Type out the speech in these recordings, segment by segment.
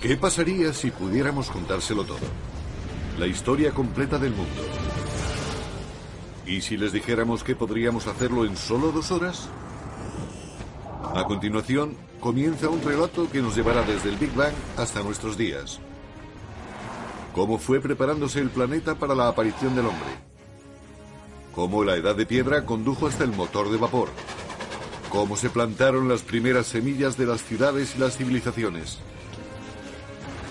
¿Qué pasaría si pudiéramos contárselo todo? La historia completa del mundo. ¿Y si les dijéramos que podríamos hacerlo en solo dos horas? A continuación, comienza un relato que nos llevará desde el Big Bang hasta nuestros días. Cómo fue preparándose el planeta para la aparición del hombre. Cómo la edad de piedra condujo hasta el motor de vapor. Cómo se plantaron las primeras semillas de las ciudades y las civilizaciones.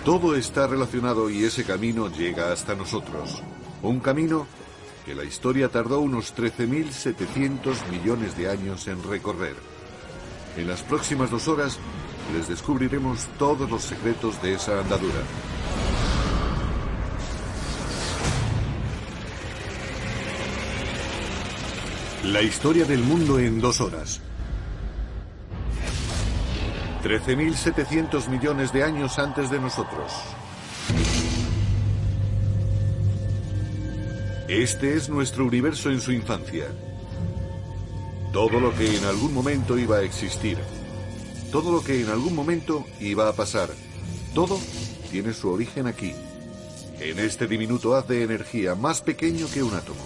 Todo está relacionado y ese camino llega hasta nosotros. Un camino que la historia tardó unos 13.700 millones de años en recorrer. En las próximas dos horas les descubriremos todos los secretos de esa andadura. La historia del mundo en dos horas. 13.700 millones de años antes de nosotros. Este es nuestro universo en su infancia. Todo lo que en algún momento iba a existir. Todo lo que en algún momento iba a pasar. Todo tiene su origen aquí. En este diminuto haz de energía más pequeño que un átomo.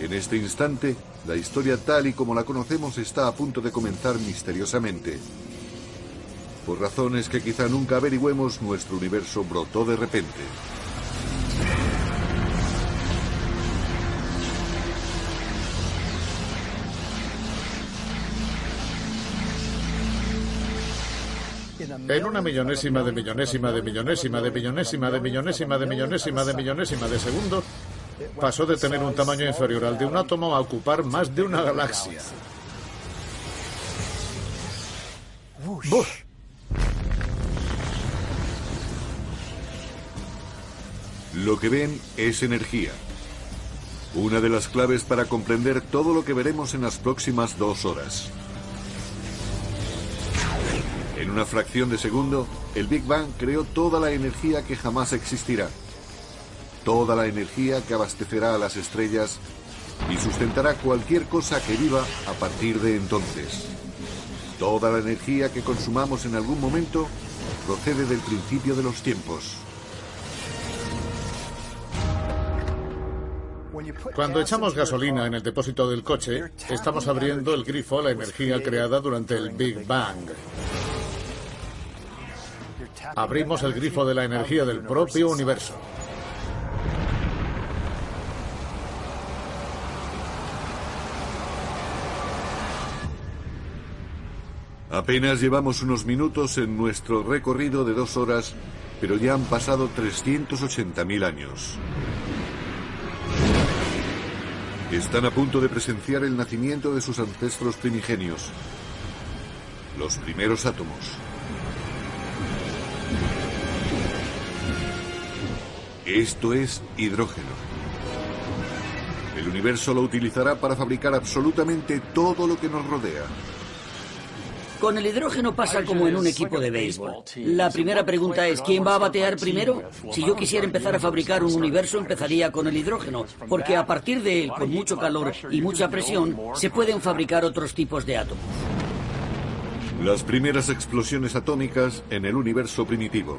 En este instante, la historia tal y como la conocemos está a punto de comenzar misteriosamente. Por razones que quizá nunca averigüemos, nuestro universo brotó de repente. En una millonésima de millonésima de millonésima de millonésima de millonésima de millonésima de millonésima de segundo, pasó de tener un tamaño inferior al de un átomo a ocupar más de una galaxia. ¡Bush! Lo que ven es energía. Una de las claves para comprender todo lo que veremos en las próximas dos horas. En una fracción de segundo, el Big Bang creó toda la energía que jamás existirá. Toda la energía que abastecerá a las estrellas y sustentará cualquier cosa que viva a partir de entonces. Toda la energía que consumamos en algún momento procede del principio de los tiempos. Cuando echamos gasolina en el depósito del coche, estamos abriendo el grifo a la energía creada durante el Big Bang. Abrimos el grifo de la energía del propio universo. Apenas llevamos unos minutos en nuestro recorrido de dos horas, pero ya han pasado 380.000 años. Están a punto de presenciar el nacimiento de sus ancestros primigenios, los primeros átomos. Esto es hidrógeno. El universo lo utilizará para fabricar absolutamente todo lo que nos rodea. Con el hidrógeno pasa como en un equipo de béisbol. La primera pregunta es, ¿quién va a batear primero? Si yo quisiera empezar a fabricar un universo, empezaría con el hidrógeno, porque a partir de él, con mucho calor y mucha presión, se pueden fabricar otros tipos de átomos. Las primeras explosiones atómicas en el universo primitivo.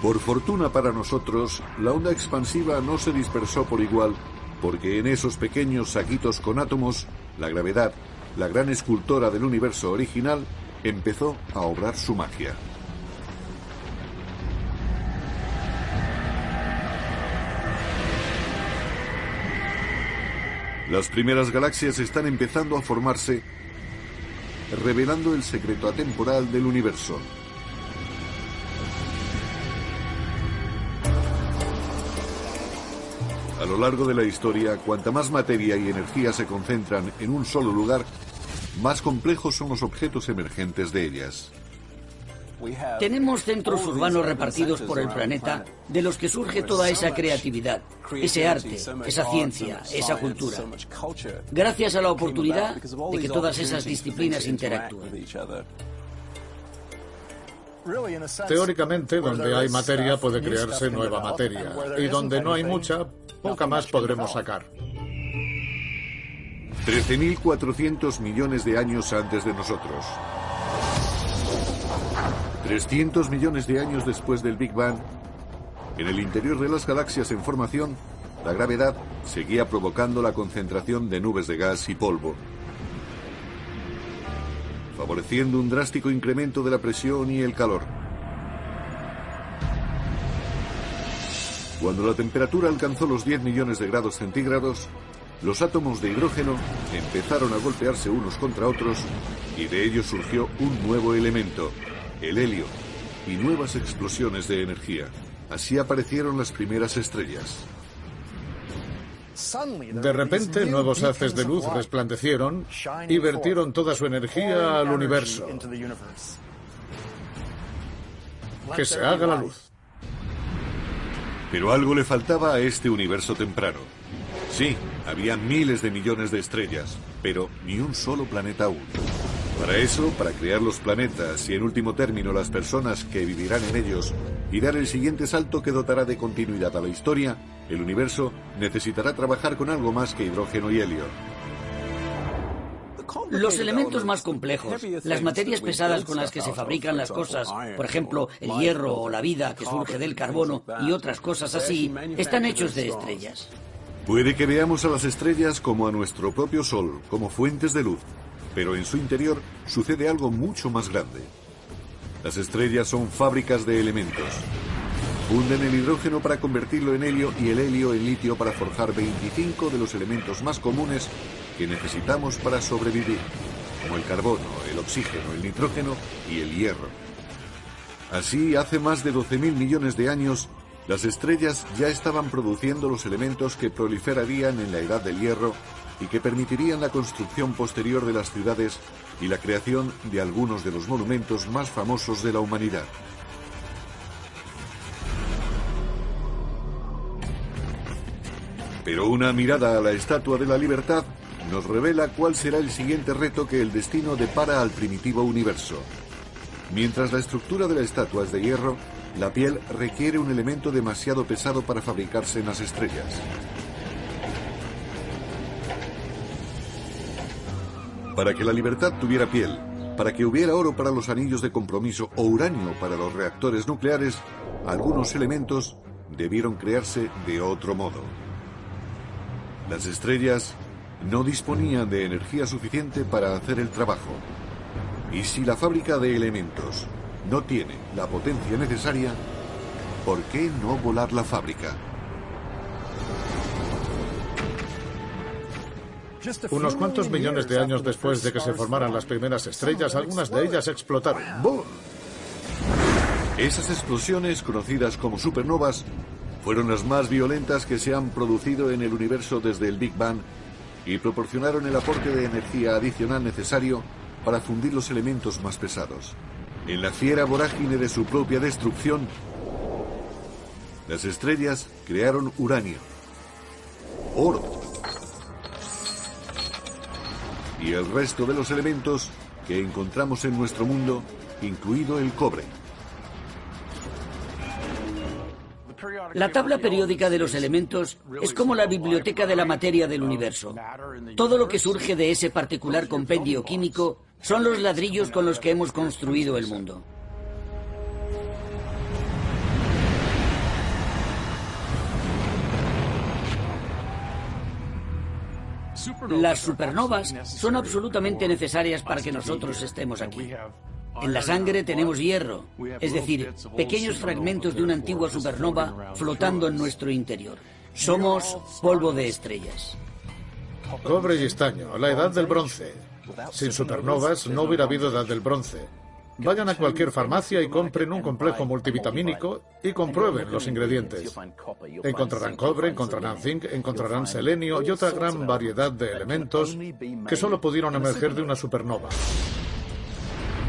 Por fortuna para nosotros, la onda expansiva no se dispersó por igual, porque en esos pequeños saquitos con átomos, la gravedad, la gran escultora del universo original, empezó a obrar su magia. Las primeras galaxias están empezando a formarse, revelando el secreto atemporal del universo. A lo largo de la historia, cuanta más materia y energía se concentran en un solo lugar, más complejos son los objetos emergentes de ellas. Tenemos centros urbanos repartidos por el planeta de los que surge toda esa creatividad, ese arte, esa ciencia, esa cultura. Gracias a la oportunidad de que todas esas disciplinas interactúen. Teóricamente, donde hay materia puede crearse nueva materia. Y donde no hay mucha, poca más podremos sacar. 13.400 millones de años antes de nosotros. 300 millones de años después del Big Bang, en el interior de las galaxias en formación, la gravedad seguía provocando la concentración de nubes de gas y polvo, favoreciendo un drástico incremento de la presión y el calor. Cuando la temperatura alcanzó los 10 millones de grados centígrados, los átomos de hidrógeno empezaron a golpearse unos contra otros y de ellos surgió un nuevo elemento, el helio, y nuevas explosiones de energía. Así aparecieron las primeras estrellas. De repente, nuevos haces de luz resplandecieron y vertieron toda su energía al universo. Que se haga la luz. Pero algo le faltaba a este universo temprano. Sí, había miles de millones de estrellas, pero ni un solo planeta aún. Para eso, para crear los planetas y en último término las personas que vivirán en ellos y dar el siguiente salto que dotará de continuidad a la historia, el universo necesitará trabajar con algo más que hidrógeno y helio. Los elementos más complejos, las materias pesadas con las que se fabrican las cosas, por ejemplo, el hierro o la vida que surge del carbono y otras cosas así, están hechos de estrellas. Puede que veamos a las estrellas como a nuestro propio Sol, como fuentes de luz, pero en su interior sucede algo mucho más grande. Las estrellas son fábricas de elementos. Funden el hidrógeno para convertirlo en helio y el helio en litio para forjar 25 de los elementos más comunes que necesitamos para sobrevivir, como el carbono, el oxígeno, el nitrógeno y el hierro. Así, hace más de 12.000 millones de años, las estrellas ya estaban produciendo los elementos que proliferarían en la edad del hierro y que permitirían la construcción posterior de las ciudades y la creación de algunos de los monumentos más famosos de la humanidad. Pero una mirada a la Estatua de la Libertad nos revela cuál será el siguiente reto que el destino depara al primitivo universo. Mientras la estructura de la estatua es de hierro, la piel requiere un elemento demasiado pesado para fabricarse en las estrellas. Para que la libertad tuviera piel, para que hubiera oro para los anillos de compromiso o uranio para los reactores nucleares, algunos elementos debieron crearse de otro modo. Las estrellas no disponían de energía suficiente para hacer el trabajo. Y si la fábrica de elementos no tiene la potencia necesaria, ¿por qué no volar la fábrica? Unos cuantos millones de años después de que se formaran las primeras estrellas, algunas de ellas explotaron. ¡Bum! Esas explosiones, conocidas como supernovas, fueron las más violentas que se han producido en el universo desde el Big Bang y proporcionaron el aporte de energía adicional necesario para fundir los elementos más pesados. En la fiera vorágine de su propia destrucción, las estrellas crearon uranio, oro, y el resto de los elementos que encontramos en nuestro mundo, incluido el cobre. La tabla periódica de los elementos es como la biblioteca de la materia del universo. Todo lo que surge de ese particular compendio químico son los ladrillos con los que hemos construido el mundo. Las supernovas son absolutamente necesarias para que nosotros estemos aquí. En la sangre tenemos hierro, es decir, pequeños fragmentos de una antigua supernova flotando en nuestro interior. Somos polvo de estrellas. Cobre y estaño, la edad del bronce. Sin supernovas no hubiera habido edad del bronce. Vayan a cualquier farmacia y compren un complejo multivitamínico y comprueben los ingredientes. Encontrarán cobre, encontrarán zinc, encontrarán selenio y otra gran variedad de elementos que solo pudieron emerger de una supernova.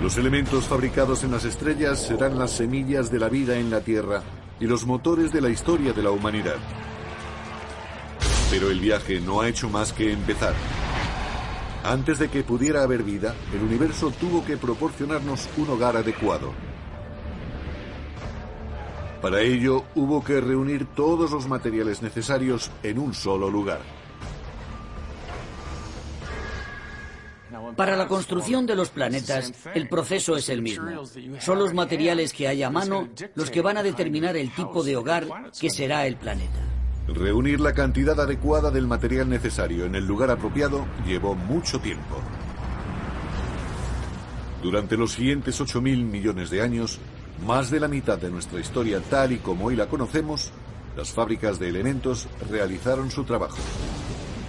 Los elementos fabricados en las estrellas serán las semillas de la vida en la Tierra y los motores de la historia de la humanidad. Pero el viaje no ha hecho más que empezar. Antes de que pudiera haber vida, el universo tuvo que proporcionarnos un hogar adecuado. Para ello, hubo que reunir todos los materiales necesarios en un solo lugar. Para la construcción de los planetas, el proceso es el mismo. Son los materiales que hay a mano los que van a determinar el tipo de hogar que será el planeta. Reunir la cantidad adecuada del material necesario en el lugar apropiado llevó mucho tiempo. Durante los siguientes 8.000 millones de años, más de la mitad de nuestra historia tal y como hoy la conocemos, las fábricas de elementos realizaron su trabajo.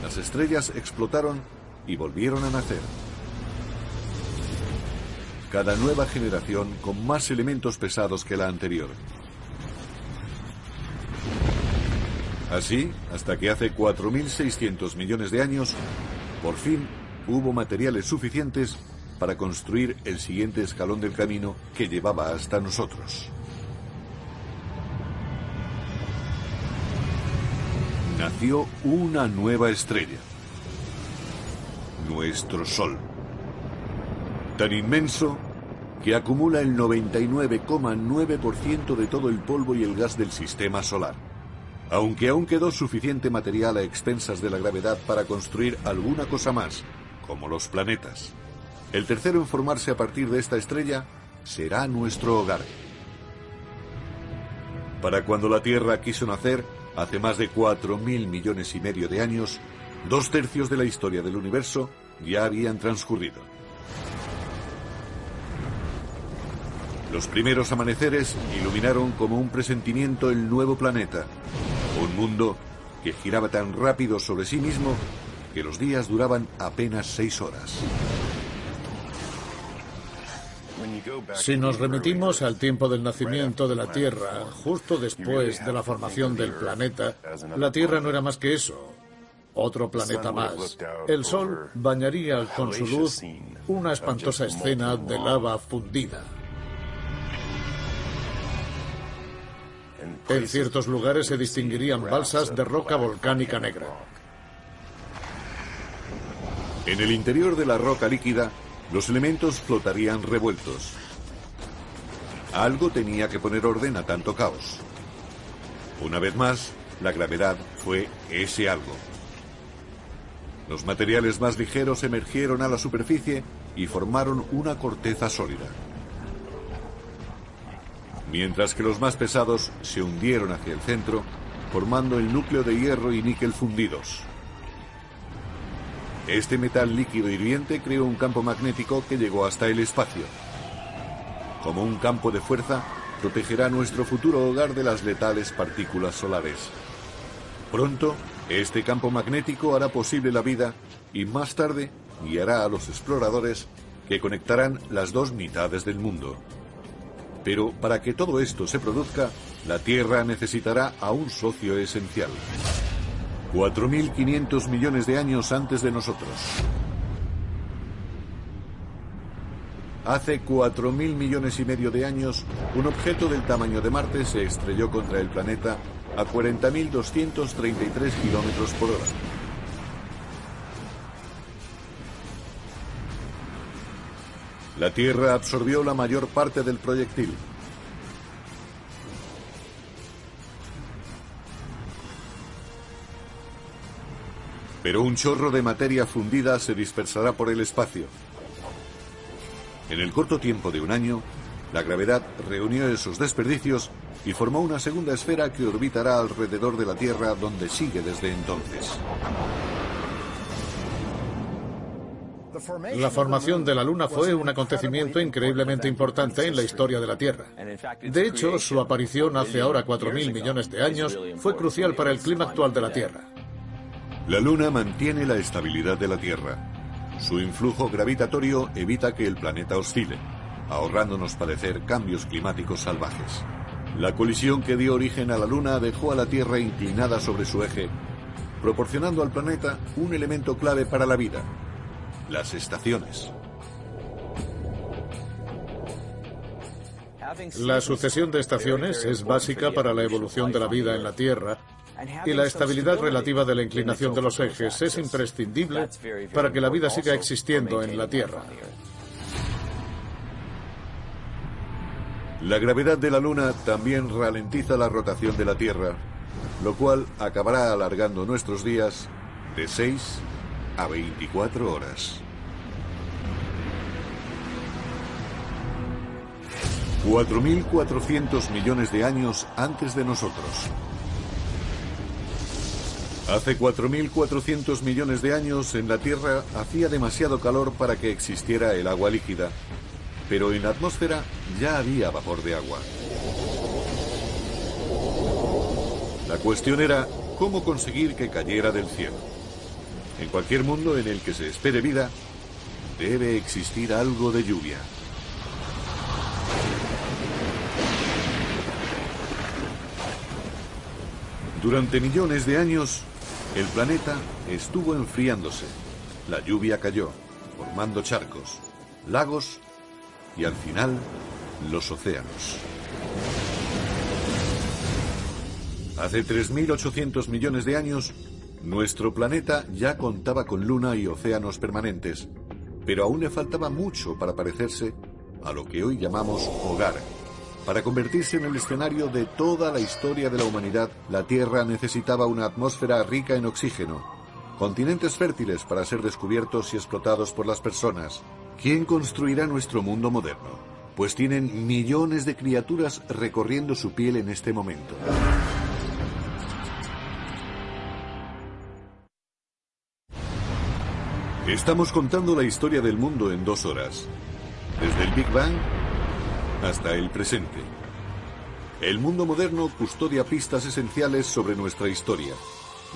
Las estrellas explotaron y volvieron a nacer. Cada nueva generación con más elementos pesados que la anterior. Así, hasta que hace 4.600 millones de años, por fin hubo materiales suficientes para construir el siguiente escalón del camino que llevaba hasta nosotros. Nació una nueva estrella, nuestro Sol, tan inmenso que acumula el 99,9% de todo el polvo y el gas del sistema solar. Aunque aún quedó suficiente material a expensas de la gravedad para construir alguna cosa más, como los planetas. El tercero en formarse a partir de esta estrella será nuestro hogar. Para cuando la Tierra quiso nacer, hace más de 4.000 millones y medio de años, dos tercios de la historia del universo ya habían transcurrido. Los primeros amaneceres iluminaron como un presentimiento el nuevo planeta, un mundo que giraba tan rápido sobre sí mismo que los días duraban apenas seis horas. Si nos remitimos al tiempo del nacimiento de la Tierra, justo después de la formación del planeta, la Tierra no era más que eso, otro planeta más. El Sol bañaría con su luz una espantosa escena de lava fundida. En ciertos lugares se distinguirían balsas de roca volcánica negra. En el interior de la roca líquida los elementos flotarían revueltos. Algo tenía que poner orden a tanto caos. Una vez más, la gravedad fue ese algo. Los materiales más ligeros emergieron a la superficie y formaron una corteza sólida. Mientras que los más pesados se hundieron hacia el centro, formando el núcleo de hierro y níquel fundidos. Este metal líquido hirviente creó un campo magnético que llegó hasta el espacio. Como un campo de fuerza, protegerá nuestro futuro hogar de las letales partículas solares. Pronto, este campo magnético hará posible la vida y más tarde guiará a los exploradores que conectarán las dos mitades del mundo. Pero para que todo esto se produzca, la Tierra necesitará a un socio esencial. 4.500 millones de años antes de nosotros. Hace 4.000 millones y medio de años, un objeto del tamaño de Marte se estrelló contra el planeta a 40.233 kilómetros por hora. La Tierra absorbió la mayor parte del proyectil, pero un chorro de materia fundida se dispersará por el espacio. En el corto tiempo de un año, la gravedad reunió esos desperdicios y formó una segunda esfera que orbitará alrededor de la Tierra donde sigue desde entonces. La formación de la Luna fue un acontecimiento increíblemente importante en la historia de la Tierra. De hecho, su aparición hace ahora 4.000 millones de años fue crucial para el clima actual de la Tierra. La Luna mantiene la estabilidad de la Tierra. Su influjo gravitatorio evita que el planeta oscile, ahorrándonos padecer cambios climáticos salvajes. La colisión que dio origen a la Luna dejó a la Tierra inclinada sobre su eje, proporcionando al planeta un elemento clave para la vida, las estaciones. La sucesión de estaciones es básica para la evolución de la vida en la Tierra y la estabilidad relativa de la inclinación de los ejes es imprescindible para que la vida siga existiendo en la Tierra. La gravedad de la Luna también ralentiza la rotación de la Tierra, lo cual acabará alargando nuestros días de 6 a 24 horas. 4.400 millones de años antes de nosotros. Hace 4.400 millones de años en la Tierra hacía demasiado calor para que existiera el agua líquida, pero en la atmósfera ya había vapor de agua. La cuestión era cómo conseguir que cayera del cielo. En cualquier mundo en el que se espere vida, debe existir algo de lluvia. Durante millones de años, el planeta estuvo enfriándose. La lluvia cayó, formando charcos, lagos y al final los océanos. Hace 3.800 millones de años, nuestro planeta ya contaba con luna y océanos permanentes, pero aún le faltaba mucho para parecerse a lo que hoy llamamos hogar. Para convertirse en el escenario de toda la historia de la humanidad, la Tierra necesitaba una atmósfera rica en oxígeno, continentes fértiles para ser descubiertos y explotados por las personas. ¿Quién construirá nuestro mundo moderno? Pues tienen millones de criaturas recorriendo su piel en este momento. Estamos contando la historia del mundo en dos horas, desde el Big Bang hasta el presente. El mundo moderno custodia pistas esenciales sobre nuestra historia.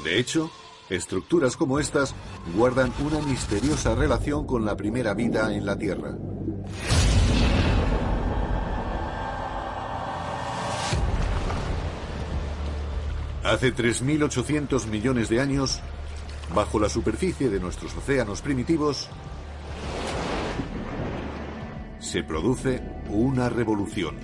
De hecho, estructuras como estas guardan una misteriosa relación con la primera vida en la Tierra. Hace 3.800 millones de años, Bajo la superficie de nuestros océanos primitivos se produce una revolución.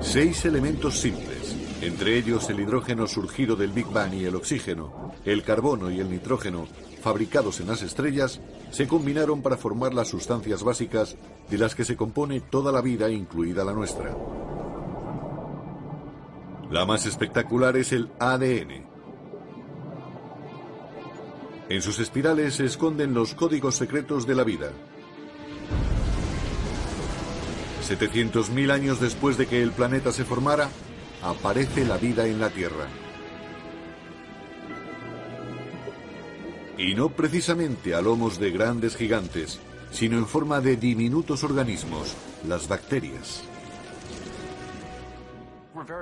Seis elementos simples, entre ellos el hidrógeno surgido del Big Bang y el oxígeno, el carbono y el nitrógeno, fabricados en las estrellas, se combinaron para formar las sustancias básicas de las que se compone toda la vida, incluida la nuestra. La más espectacular es el ADN. En sus espirales se esconden los códigos secretos de la vida. 700.000 años después de que el planeta se formara, aparece la vida en la Tierra. Y no precisamente a lomos de grandes gigantes, sino en forma de diminutos organismos, las bacterias.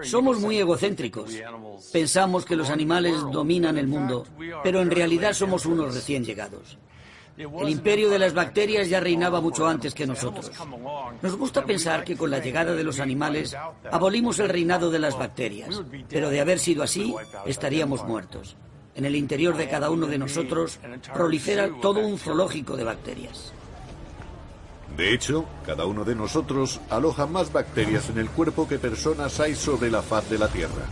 Somos muy egocéntricos. Pensamos que los animales dominan el mundo, pero en realidad somos unos recién llegados. El imperio de las bacterias ya reinaba mucho antes que nosotros. Nos gusta pensar que con la llegada de los animales abolimos el reinado de las bacterias, pero de haber sido así, estaríamos muertos. En el interior de cada uno de nosotros prolifera todo un zoológico de bacterias. De hecho, cada uno de nosotros aloja más bacterias en el cuerpo que personas hay sobre la faz de la Tierra.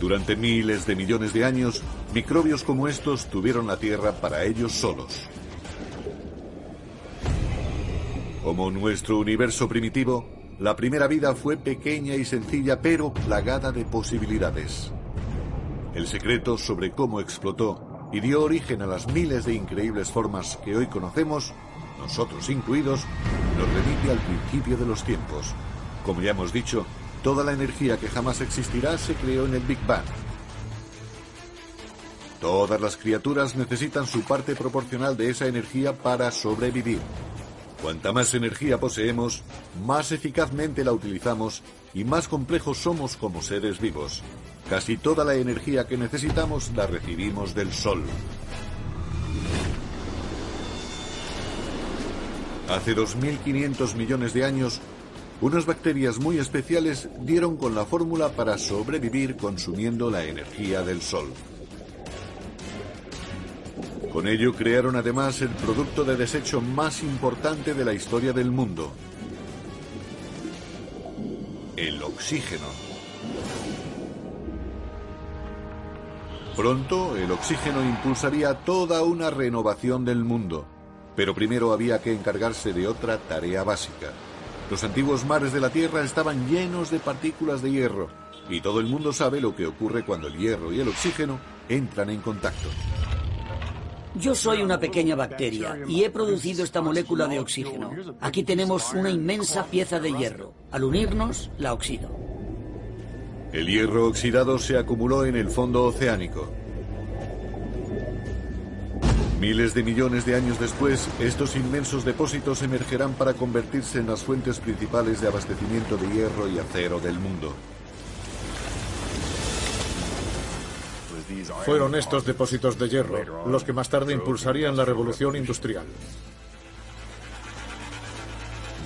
Durante miles de millones de años, microbios como estos tuvieron la Tierra para ellos solos. Como nuestro universo primitivo, la primera vida fue pequeña y sencilla, pero plagada de posibilidades. El secreto sobre cómo explotó y dio origen a las miles de increíbles formas que hoy conocemos nosotros incluidos, nos remite al principio de los tiempos. Como ya hemos dicho, toda la energía que jamás existirá se creó en el Big Bang. Todas las criaturas necesitan su parte proporcional de esa energía para sobrevivir. Cuanta más energía poseemos, más eficazmente la utilizamos y más complejos somos como seres vivos. Casi toda la energía que necesitamos la recibimos del Sol. Hace 2.500 millones de años, unas bacterias muy especiales dieron con la fórmula para sobrevivir consumiendo la energía del Sol. Con ello crearon además el producto de desecho más importante de la historia del mundo, el oxígeno. Pronto el oxígeno impulsaría toda una renovación del mundo. Pero primero había que encargarse de otra tarea básica. Los antiguos mares de la Tierra estaban llenos de partículas de hierro, y todo el mundo sabe lo que ocurre cuando el hierro y el oxígeno entran en contacto. Yo soy una pequeña bacteria y he producido esta molécula de oxígeno. Aquí tenemos una inmensa pieza de hierro. Al unirnos, la oxido. El hierro oxidado se acumuló en el fondo oceánico. Miles de millones de años después, estos inmensos depósitos emergerán para convertirse en las fuentes principales de abastecimiento de hierro y acero del mundo. Fueron estos depósitos de hierro los que más tarde impulsarían la revolución industrial.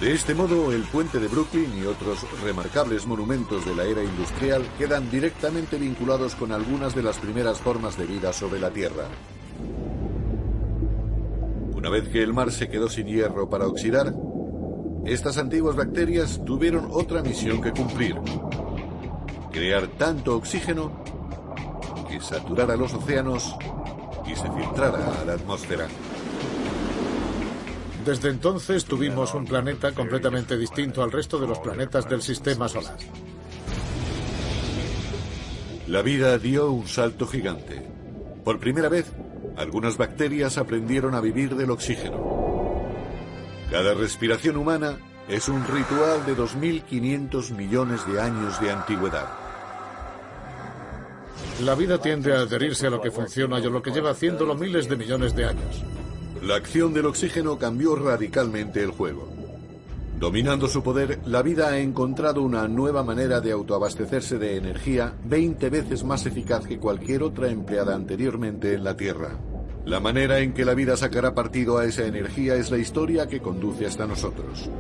De este modo, el puente de Brooklyn y otros remarcables monumentos de la era industrial quedan directamente vinculados con algunas de las primeras formas de vida sobre la Tierra. Una vez que el mar se quedó sin hierro para oxidar, estas antiguas bacterias tuvieron otra misión que cumplir. Crear tanto oxígeno que saturara los océanos y se filtrara a la atmósfera. Desde entonces tuvimos un planeta completamente distinto al resto de los planetas del sistema solar. La vida dio un salto gigante. Por primera vez, algunas bacterias aprendieron a vivir del oxígeno. Cada respiración humana es un ritual de 2.500 millones de años de antigüedad. La vida tiende a adherirse a lo que funciona y a lo que lleva haciéndolo miles de millones de años. La acción del oxígeno cambió radicalmente el juego. Dominando su poder, la vida ha encontrado una nueva manera de autoabastecerse de energía 20 veces más eficaz que cualquier otra empleada anteriormente en la Tierra. La manera en que la vida sacará partido a esa energía es la historia que conduce hasta nosotros.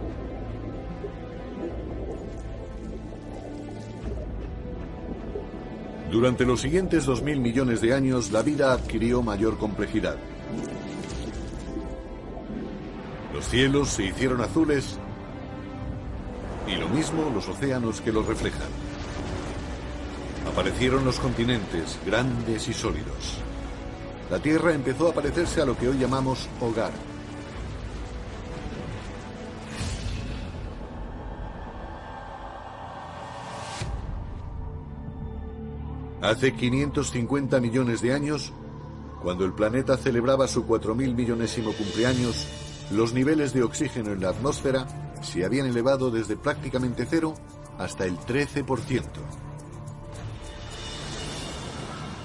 Durante los siguientes 2.000 millones de años, la vida adquirió mayor complejidad. Los cielos se hicieron azules mismo los océanos que los reflejan. Aparecieron los continentes, grandes y sólidos. La Tierra empezó a parecerse a lo que hoy llamamos hogar. Hace 550 millones de años, cuando el planeta celebraba su 4.000 millonésimo cumpleaños, los niveles de oxígeno en la atmósfera se habían elevado desde prácticamente cero hasta el 13%.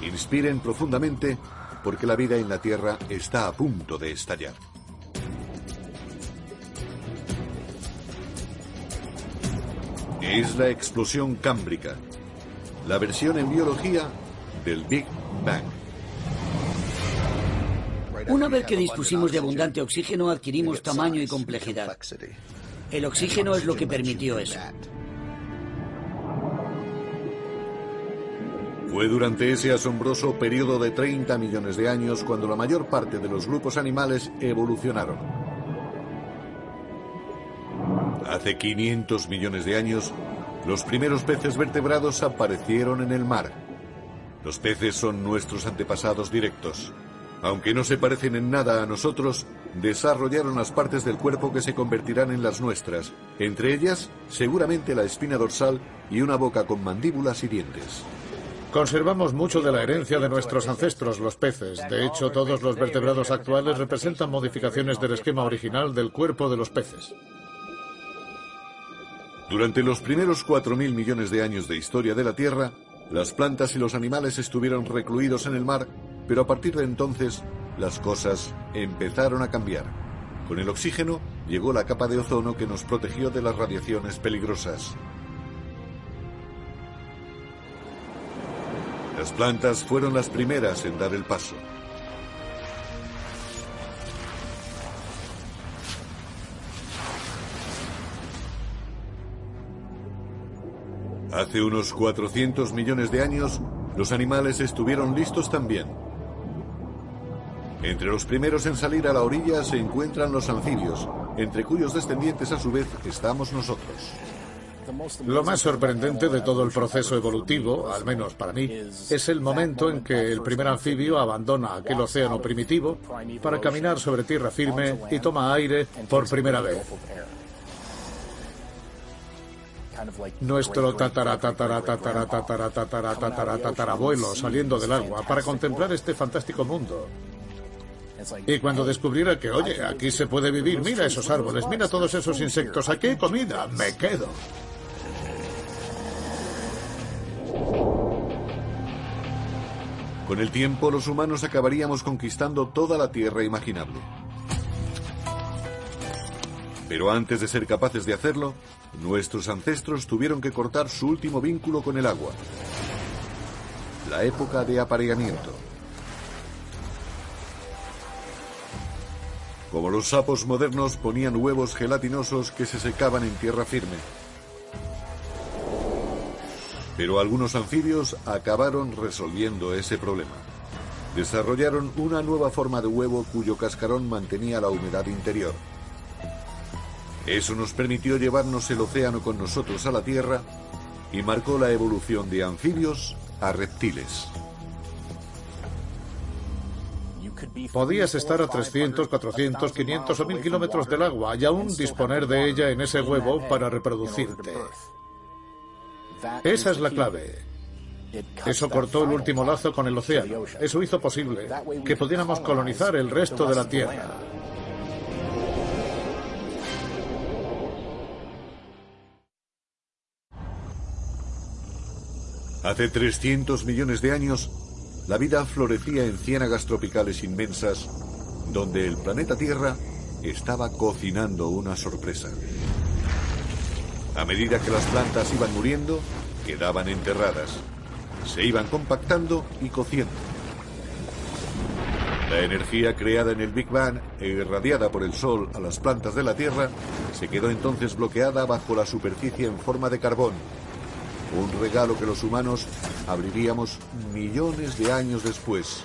Inspiren profundamente porque la vida en la Tierra está a punto de estallar. Es la explosión cámbrica, la versión en biología del Big Bang. Una vez que dispusimos de abundante oxígeno, adquirimos tamaño y complejidad. El oxígeno es lo que permitió eso. Fue durante ese asombroso periodo de 30 millones de años cuando la mayor parte de los grupos animales evolucionaron. Hace 500 millones de años, los primeros peces vertebrados aparecieron en el mar. Los peces son nuestros antepasados directos. Aunque no se parecen en nada a nosotros, desarrollaron las partes del cuerpo que se convertirán en las nuestras, entre ellas seguramente la espina dorsal y una boca con mandíbulas y dientes. Conservamos mucho de la herencia de nuestros ancestros, los peces. De hecho, todos los vertebrados actuales representan modificaciones del esquema original del cuerpo de los peces. Durante los primeros 4.000 millones de años de historia de la Tierra, las plantas y los animales estuvieron recluidos en el mar, pero a partir de entonces las cosas empezaron a cambiar. Con el oxígeno llegó la capa de ozono que nos protegió de las radiaciones peligrosas. Las plantas fueron las primeras en dar el paso. Hace unos 400 millones de años, los animales estuvieron listos también. Entre los primeros en salir a la orilla se encuentran los anfibios, entre cuyos descendientes a su vez estamos nosotros. Lo más sorprendente de todo el proceso evolutivo, al menos para mí, es el momento en que el primer anfibio abandona aquel océano primitivo para caminar sobre tierra firme y toma aire por primera vez. Nuestro tatara tatara tatara tatara tatara tatara tatarabuelo saliendo del agua para contemplar este fantástico mundo. Y cuando descubriera que, oye, aquí se puede vivir, mira esos árboles, mira todos esos insectos, aquí hay comida, me quedo. Con el tiempo, los humanos acabaríamos conquistando toda la Tierra imaginable. Pero antes de ser capaces de hacerlo, nuestros ancestros tuvieron que cortar su último vínculo con el agua. La época de apareamiento. Como los sapos modernos ponían huevos gelatinosos que se secaban en tierra firme. Pero algunos anfibios acabaron resolviendo ese problema. Desarrollaron una nueva forma de huevo cuyo cascarón mantenía la humedad interior. Eso nos permitió llevarnos el océano con nosotros a la Tierra y marcó la evolución de anfibios a reptiles. Podías estar a 300, 400, 500 o 1000 kilómetros del agua y aún disponer de ella en ese huevo para reproducirte. Esa es la clave. Eso cortó el último lazo con el océano. Eso hizo posible que pudiéramos colonizar el resto de la Tierra. Hace 300 millones de años, la vida florecía en ciénagas tropicales inmensas, donde el planeta Tierra estaba cocinando una sorpresa. A medida que las plantas iban muriendo, quedaban enterradas, se iban compactando y cociendo. La energía creada en el Big Bang e irradiada por el Sol a las plantas de la Tierra se quedó entonces bloqueada bajo la superficie en forma de carbón, un regalo que los humanos abriríamos millones de años después,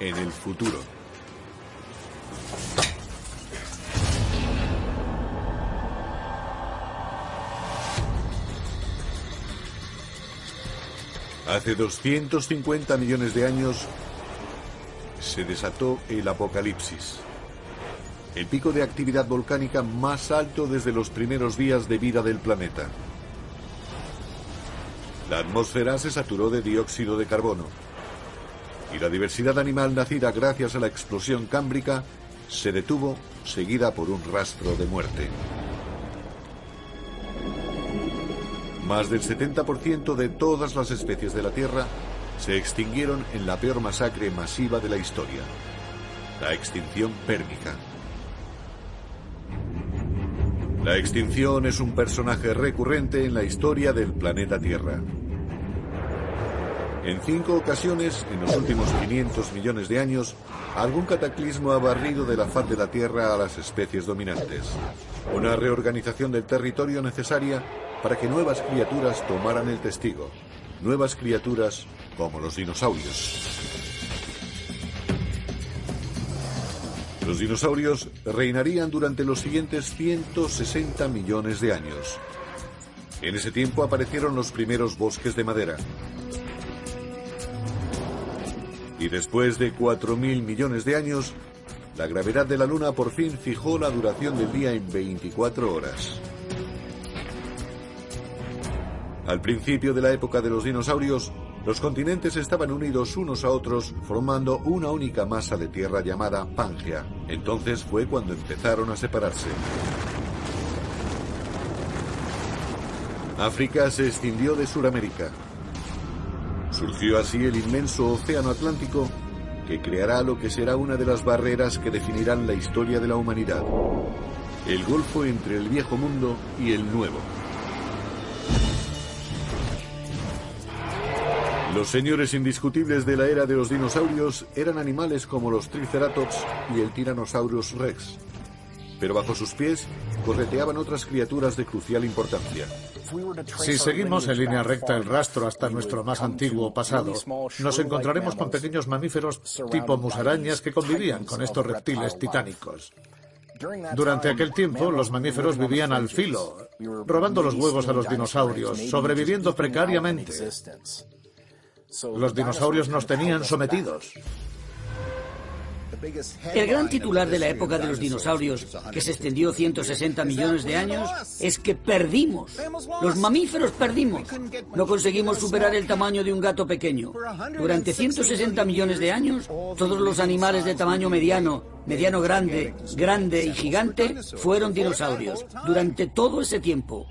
en el futuro. Hace 250 millones de años se desató el apocalipsis. El pico de actividad volcánica más alto desde los primeros días de vida del planeta. La atmósfera se saturó de dióxido de carbono y la diversidad animal nacida gracias a la explosión cámbrica se detuvo seguida por un rastro de muerte. Más del 70% de todas las especies de la Tierra se extinguieron en la peor masacre masiva de la historia, la extinción pérmica. La extinción es un personaje recurrente en la historia del planeta Tierra. En cinco ocasiones, en los últimos 500 millones de años, algún cataclismo ha barrido de la faz de la Tierra a las especies dominantes. Una reorganización del territorio necesaria para que nuevas criaturas tomaran el testigo. Nuevas criaturas como los dinosaurios. Los dinosaurios reinarían durante los siguientes 160 millones de años. En ese tiempo aparecieron los primeros bosques de madera, y después de 4.000 millones de años, la gravedad de la Luna por fin fijó la duración del día en 24 horas. Al principio de la época de los dinosaurios, los continentes estaban unidos unos a otros formando una única masa de tierra llamada Pangea. Entonces fue cuando empezaron a separarse. África se extinguió de Sudamérica. Surgió así el inmenso Océano Atlántico que creará lo que será una de las barreras que definirán la historia de la humanidad. El golfo entre el viejo mundo y el nuevo. Los señores indiscutibles de la era de los dinosaurios eran animales como los Triceratops y el Tyrannosaurus rex. Pero bajo sus pies correteaban otras criaturas de crucial importancia. Si seguimos en línea recta el rastro hasta nuestro más antiguo pasado, nos encontraremos con pequeños mamíferos tipo musarañas que convivían con estos reptiles titánicos. Durante aquel tiempo, los mamíferos vivían al filo, robando los huevos a los dinosaurios, sobreviviendo precariamente. Los dinosaurios nos tenían sometidos. El gran titular de la época de los dinosaurios, que se extendió 160 millones de años, es que perdimos. Los mamíferos perdimos. No conseguimos superar el tamaño de un gato pequeño. Durante 160 millones de años, todos los animales de tamaño mediano, mediano grande, grande y gigante fueron dinosaurios. Durante todo ese tiempo,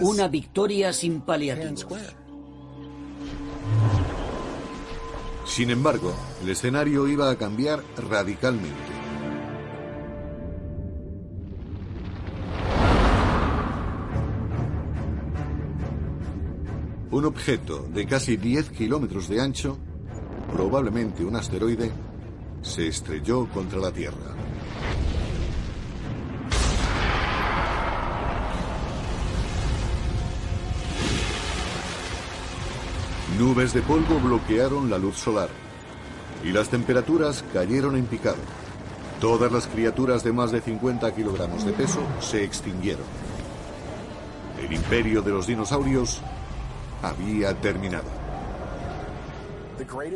una victoria sin paliativos. Sin embargo, el escenario iba a cambiar radicalmente. Un objeto de casi 10 kilómetros de ancho, probablemente un asteroide, se estrelló contra la Tierra. Nubes de polvo bloquearon la luz solar y las temperaturas cayeron en picado. Todas las criaturas de más de 50 kilogramos de peso se extinguieron. El imperio de los dinosaurios había terminado.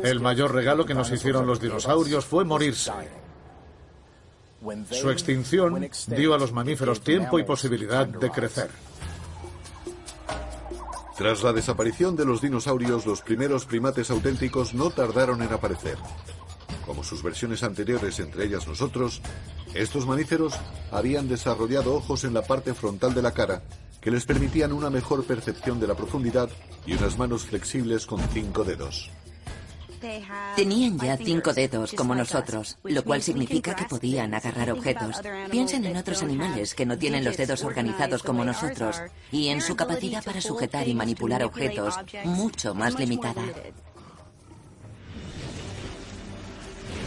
El mayor regalo que nos hicieron los dinosaurios fue morirse. Su extinción dio a los mamíferos tiempo y posibilidad de crecer. Tras la desaparición de los dinosaurios, los primeros primates auténticos no tardaron en aparecer. Como sus versiones anteriores, entre ellas nosotros, estos mamíferos habían desarrollado ojos en la parte frontal de la cara que les permitían una mejor percepción de la profundidad y unas manos flexibles con cinco dedos. Tenían ya cinco dedos como nosotros, lo cual significa que podían agarrar objetos. Piensen en otros animales que no tienen los dedos organizados como nosotros y en su capacidad para sujetar y manipular objetos mucho más limitada.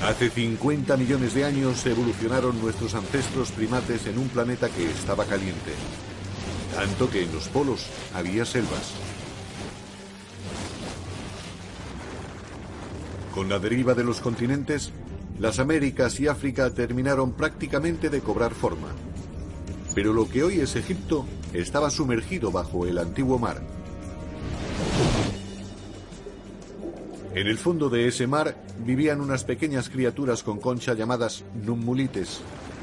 Hace 50 millones de años evolucionaron nuestros ancestros primates en un planeta que estaba caliente, tanto que en los polos había selvas. Con la deriva de los continentes, las Américas y África terminaron prácticamente de cobrar forma. Pero lo que hoy es Egipto estaba sumergido bajo el antiguo mar. En el fondo de ese mar vivían unas pequeñas criaturas con concha llamadas nummulites.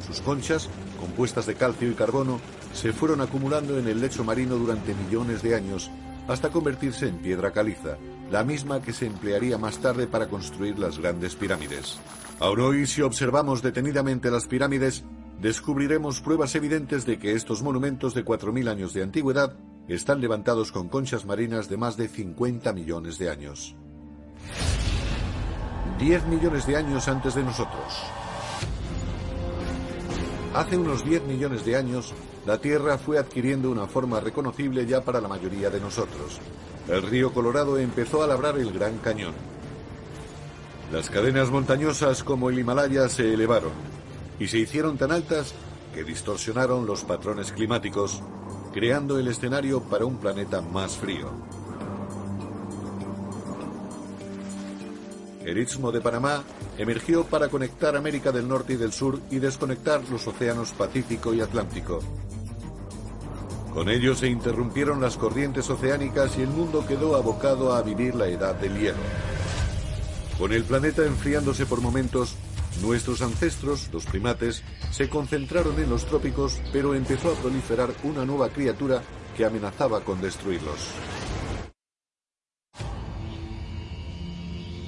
Sus conchas, compuestas de calcio y carbono, se fueron acumulando en el lecho marino durante millones de años hasta convertirse en piedra caliza, la misma que se emplearía más tarde para construir las grandes pirámides. Aún hoy, si observamos detenidamente las pirámides, descubriremos pruebas evidentes de que estos monumentos de 4.000 años de antigüedad están levantados con conchas marinas de más de 50 millones de años. 10 millones de años antes de nosotros. Hace unos 10 millones de años, la Tierra fue adquiriendo una forma reconocible ya para la mayoría de nosotros. El río Colorado empezó a labrar el Gran Cañón. Las cadenas montañosas como el Himalaya se elevaron y se hicieron tan altas que distorsionaron los patrones climáticos, creando el escenario para un planeta más frío. El Istmo de Panamá emergió para conectar América del Norte y del Sur y desconectar los océanos Pacífico y Atlántico. Con ello se interrumpieron las corrientes oceánicas y el mundo quedó abocado a vivir la edad del hielo. Con el planeta enfriándose por momentos, nuestros ancestros, los primates, se concentraron en los trópicos, pero empezó a proliferar una nueva criatura que amenazaba con destruirlos.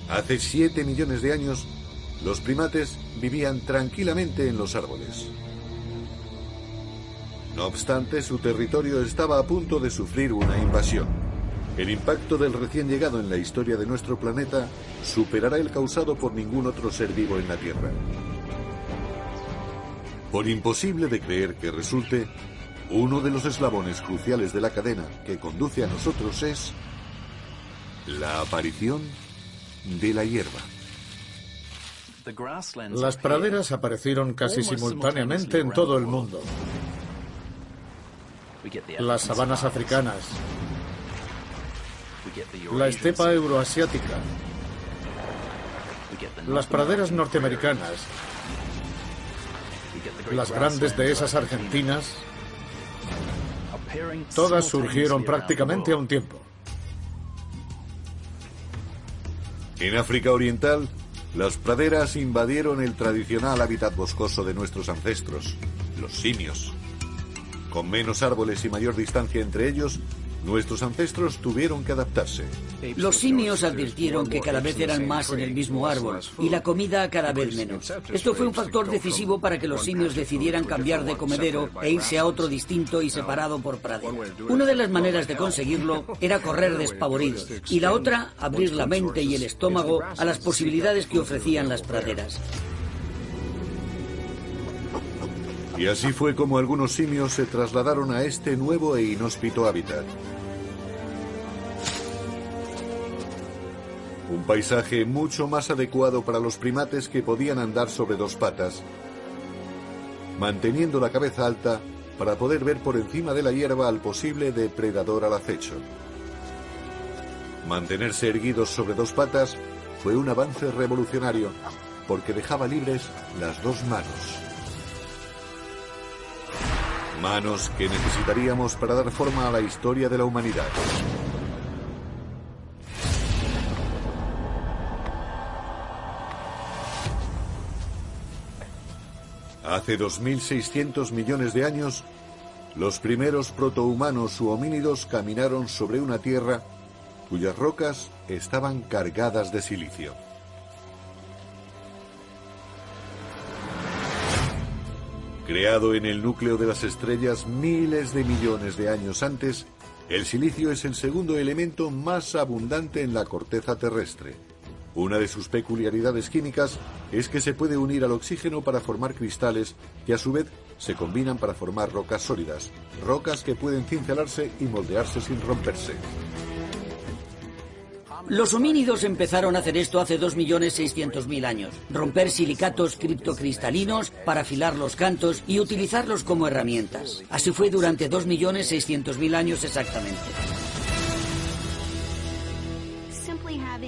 Hace 7 millones de años, los primates vivían tranquilamente en los árboles. No obstante, su territorio estaba a punto de sufrir una invasión. El impacto del recién llegado en la historia de nuestro planeta superará el causado por ningún otro ser vivo en la Tierra. Por imposible de creer que resulte, uno de los eslabones cruciales de la cadena que conduce a nosotros es la aparición de la hierba. Las praderas aparecieron casi simultáneamente en todo el mundo. Las sabanas africanas, la estepa euroasiática, las praderas norteamericanas, las grandes dehesas argentinas, todas surgieron prácticamente a un tiempo. En África Oriental, Las praderas invadieron el tradicional hábitat boscoso de nuestros ancestros, los simios. Con menos árboles y mayor distancia entre ellos, Nuestros ancestros tuvieron que adaptarse. Los simios advirtieron que cada vez eran más en el mismo árbol y la comida cada vez menos. Esto fue un factor decisivo para que los simios decidieran cambiar de comedero e irse a otro distinto y separado por pradera. Una de las maneras de conseguirlo era correr despavoridos y la otra, abrir la mente y el estómago a las posibilidades que ofrecían las praderas. Y así fue como algunos simios se trasladaron a este nuevo e inhóspito hábitat. Un paisaje mucho más adecuado para los primates que podían andar sobre dos patas, manteniendo la cabeza alta para poder ver por encima de la hierba al posible depredador al acecho. Mantenerse erguidos sobre dos patas fue un avance revolucionario porque dejaba libres las dos manos. Manos que necesitaríamos para dar forma a la historia de la humanidad. Hace 2.600 millones de años, los primeros protohumanos u homínidos caminaron sobre una tierra cuyas rocas estaban cargadas de silicio. Creado en el núcleo de las estrellas miles de millones de años antes, el silicio es el segundo elemento más abundante en la corteza terrestre. Una de sus peculiaridades químicas es que se puede unir al oxígeno para formar cristales que a su vez se combinan para formar rocas sólidas, rocas que pueden cincelarse y moldearse sin romperse. Los homínidos empezaron a hacer esto hace 2.600.000 años. Romper silicatos criptocristalinos para afilar los cantos y utilizarlos como herramientas. Así fue durante 2.600.000 años exactamente.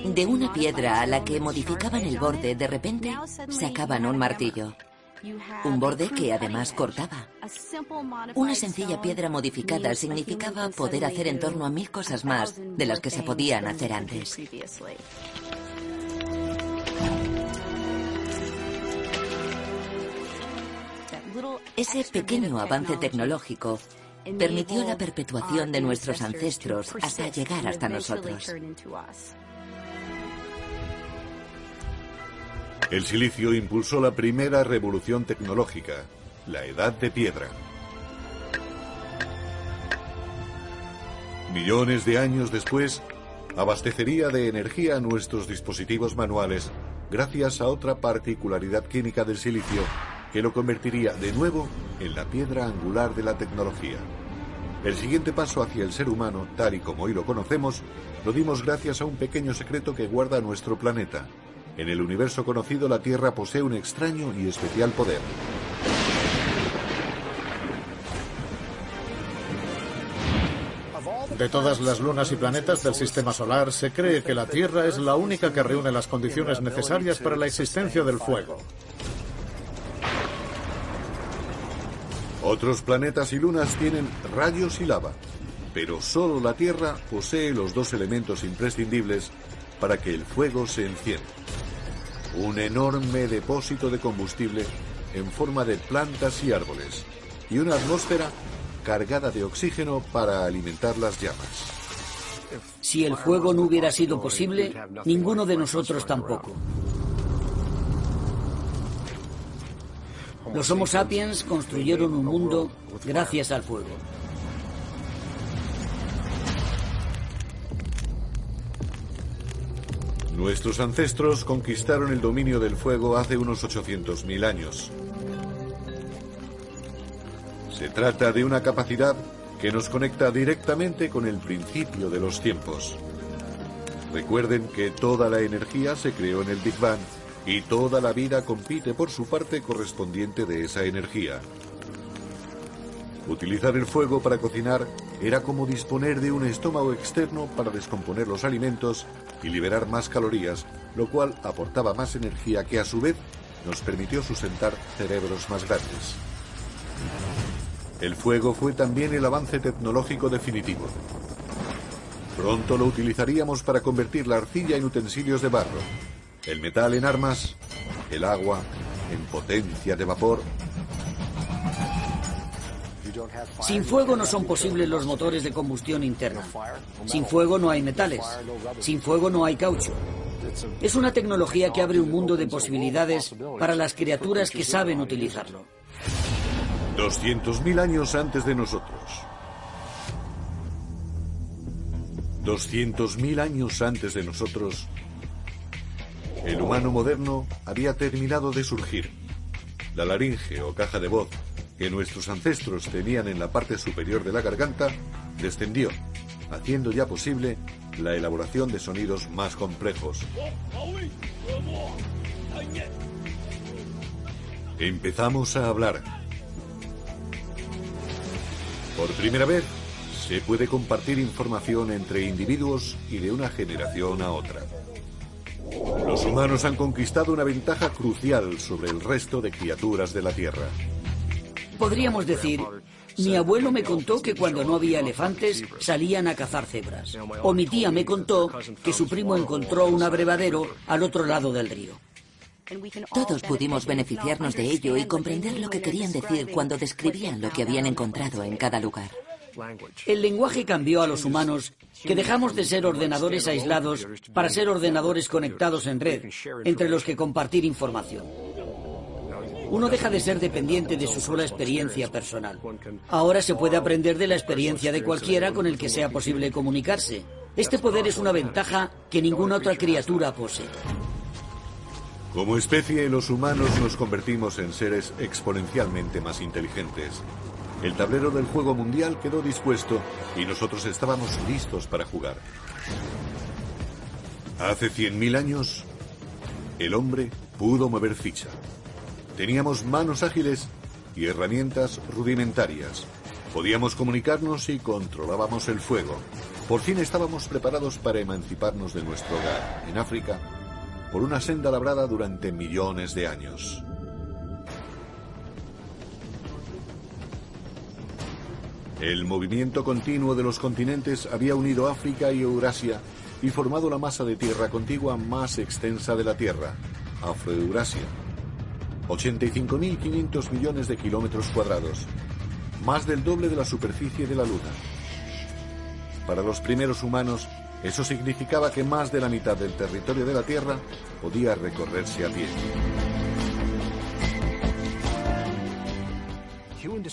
De una piedra a la que modificaban el borde, de repente sacaban un martillo. Un borde que además cortaba. Una sencilla piedra modificada significaba poder hacer en torno a mil cosas más de las que se podían hacer antes. Ese pequeño avance tecnológico permitió la perpetuación de nuestros ancestros hasta llegar hasta nosotros. El silicio impulsó la primera revolución tecnológica, la edad de piedra. Millones de años después, abastecería de energía nuestros dispositivos manuales gracias a otra particularidad química del silicio que lo convertiría de nuevo en la piedra angular de la tecnología. El siguiente paso hacia el ser humano, tal y como hoy lo conocemos, lo dimos gracias a un pequeño secreto que guarda nuestro planeta, en el universo conocido, la Tierra posee un extraño y especial poder. De todas las lunas y planetas del sistema solar, se cree que la Tierra es la única que reúne las condiciones necesarias para la existencia del fuego. Otros planetas y lunas tienen rayos y lava, pero solo la Tierra posee los dos elementos imprescindibles para que el fuego se encienda. Un enorme depósito de combustible en forma de plantas y árboles y una atmósfera cargada de oxígeno para alimentar las llamas. Si el fuego no hubiera sido posible, ninguno de nosotros tampoco. Los Homo sapiens construyeron un mundo gracias al fuego. Nuestros ancestros conquistaron el dominio del fuego hace unos 800.000 años. Se trata de una capacidad que nos conecta directamente con el principio de los tiempos. Recuerden que toda la energía se creó en el Big Bang y toda la vida compite por su parte correspondiente de esa energía. Utilizar el fuego para cocinar era como disponer de un estómago externo para descomponer los alimentos y liberar más calorías, lo cual aportaba más energía que a su vez nos permitió sustentar cerebros más grandes. El fuego fue también el avance tecnológico definitivo. Pronto lo utilizaríamos para convertir la arcilla en utensilios de barro, El metal en armas, el agua en potencia de vapor. Sin fuego no son posibles los motores de combustión interna. Sin fuego no hay metales. Sin fuego no hay caucho. Es una tecnología que abre un mundo de posibilidades para las criaturas que saben utilizarlo. 200.000 años antes de nosotros. 200.000 años antes de nosotros, el humano moderno había terminado de surgir. La laringe o caja de voz que nuestros ancestros tenían en la parte superior de la garganta descendió, haciendo ya posible la elaboración de sonidos más complejos. Empezamos a hablar. Por primera vez, se puede compartir información entre individuos y de una generación a otra. Los humanos han conquistado una ventaja crucial sobre el resto de criaturas de la Tierra. Podríamos decir, mi abuelo me contó que cuando no había elefantes salían a cazar cebras. O mi tía me contó que su primo encontró un abrevadero al otro lado del río. Todos pudimos beneficiarnos de ello y comprender lo que querían decir cuando describían lo que habían encontrado en cada lugar. El lenguaje cambió a los humanos, que dejamos de ser ordenadores aislados para ser ordenadores conectados en red, entre los que compartir información. Uno deja de ser dependiente de su sola experiencia personal. Ahora se puede aprender de la experiencia de cualquiera con el que sea posible comunicarse. Este poder es una ventaja que ninguna otra criatura posee. Como especie, los humanos nos convertimos en seres exponencialmente más inteligentes. El tablero del juego mundial quedó dispuesto y nosotros estábamos listos para jugar. Hace 100.000 años, el hombre pudo mover ficha. Teníamos manos ágiles y herramientas rudimentarias. Podíamos comunicarnos y controlábamos el fuego. Por fin estábamos preparados para emanciparnos de nuestro hogar, en África, por una senda labrada durante millones de años. El movimiento continuo de los continentes había unido África y Eurasia y formado la masa de tierra contigua más extensa de la Tierra, Afroeurasia. 85.500 millones de kilómetros cuadrados, más del doble de la superficie de la Luna. Para los primeros humanos, eso significaba que más de la mitad del territorio de la Tierra podía recorrerse a pie.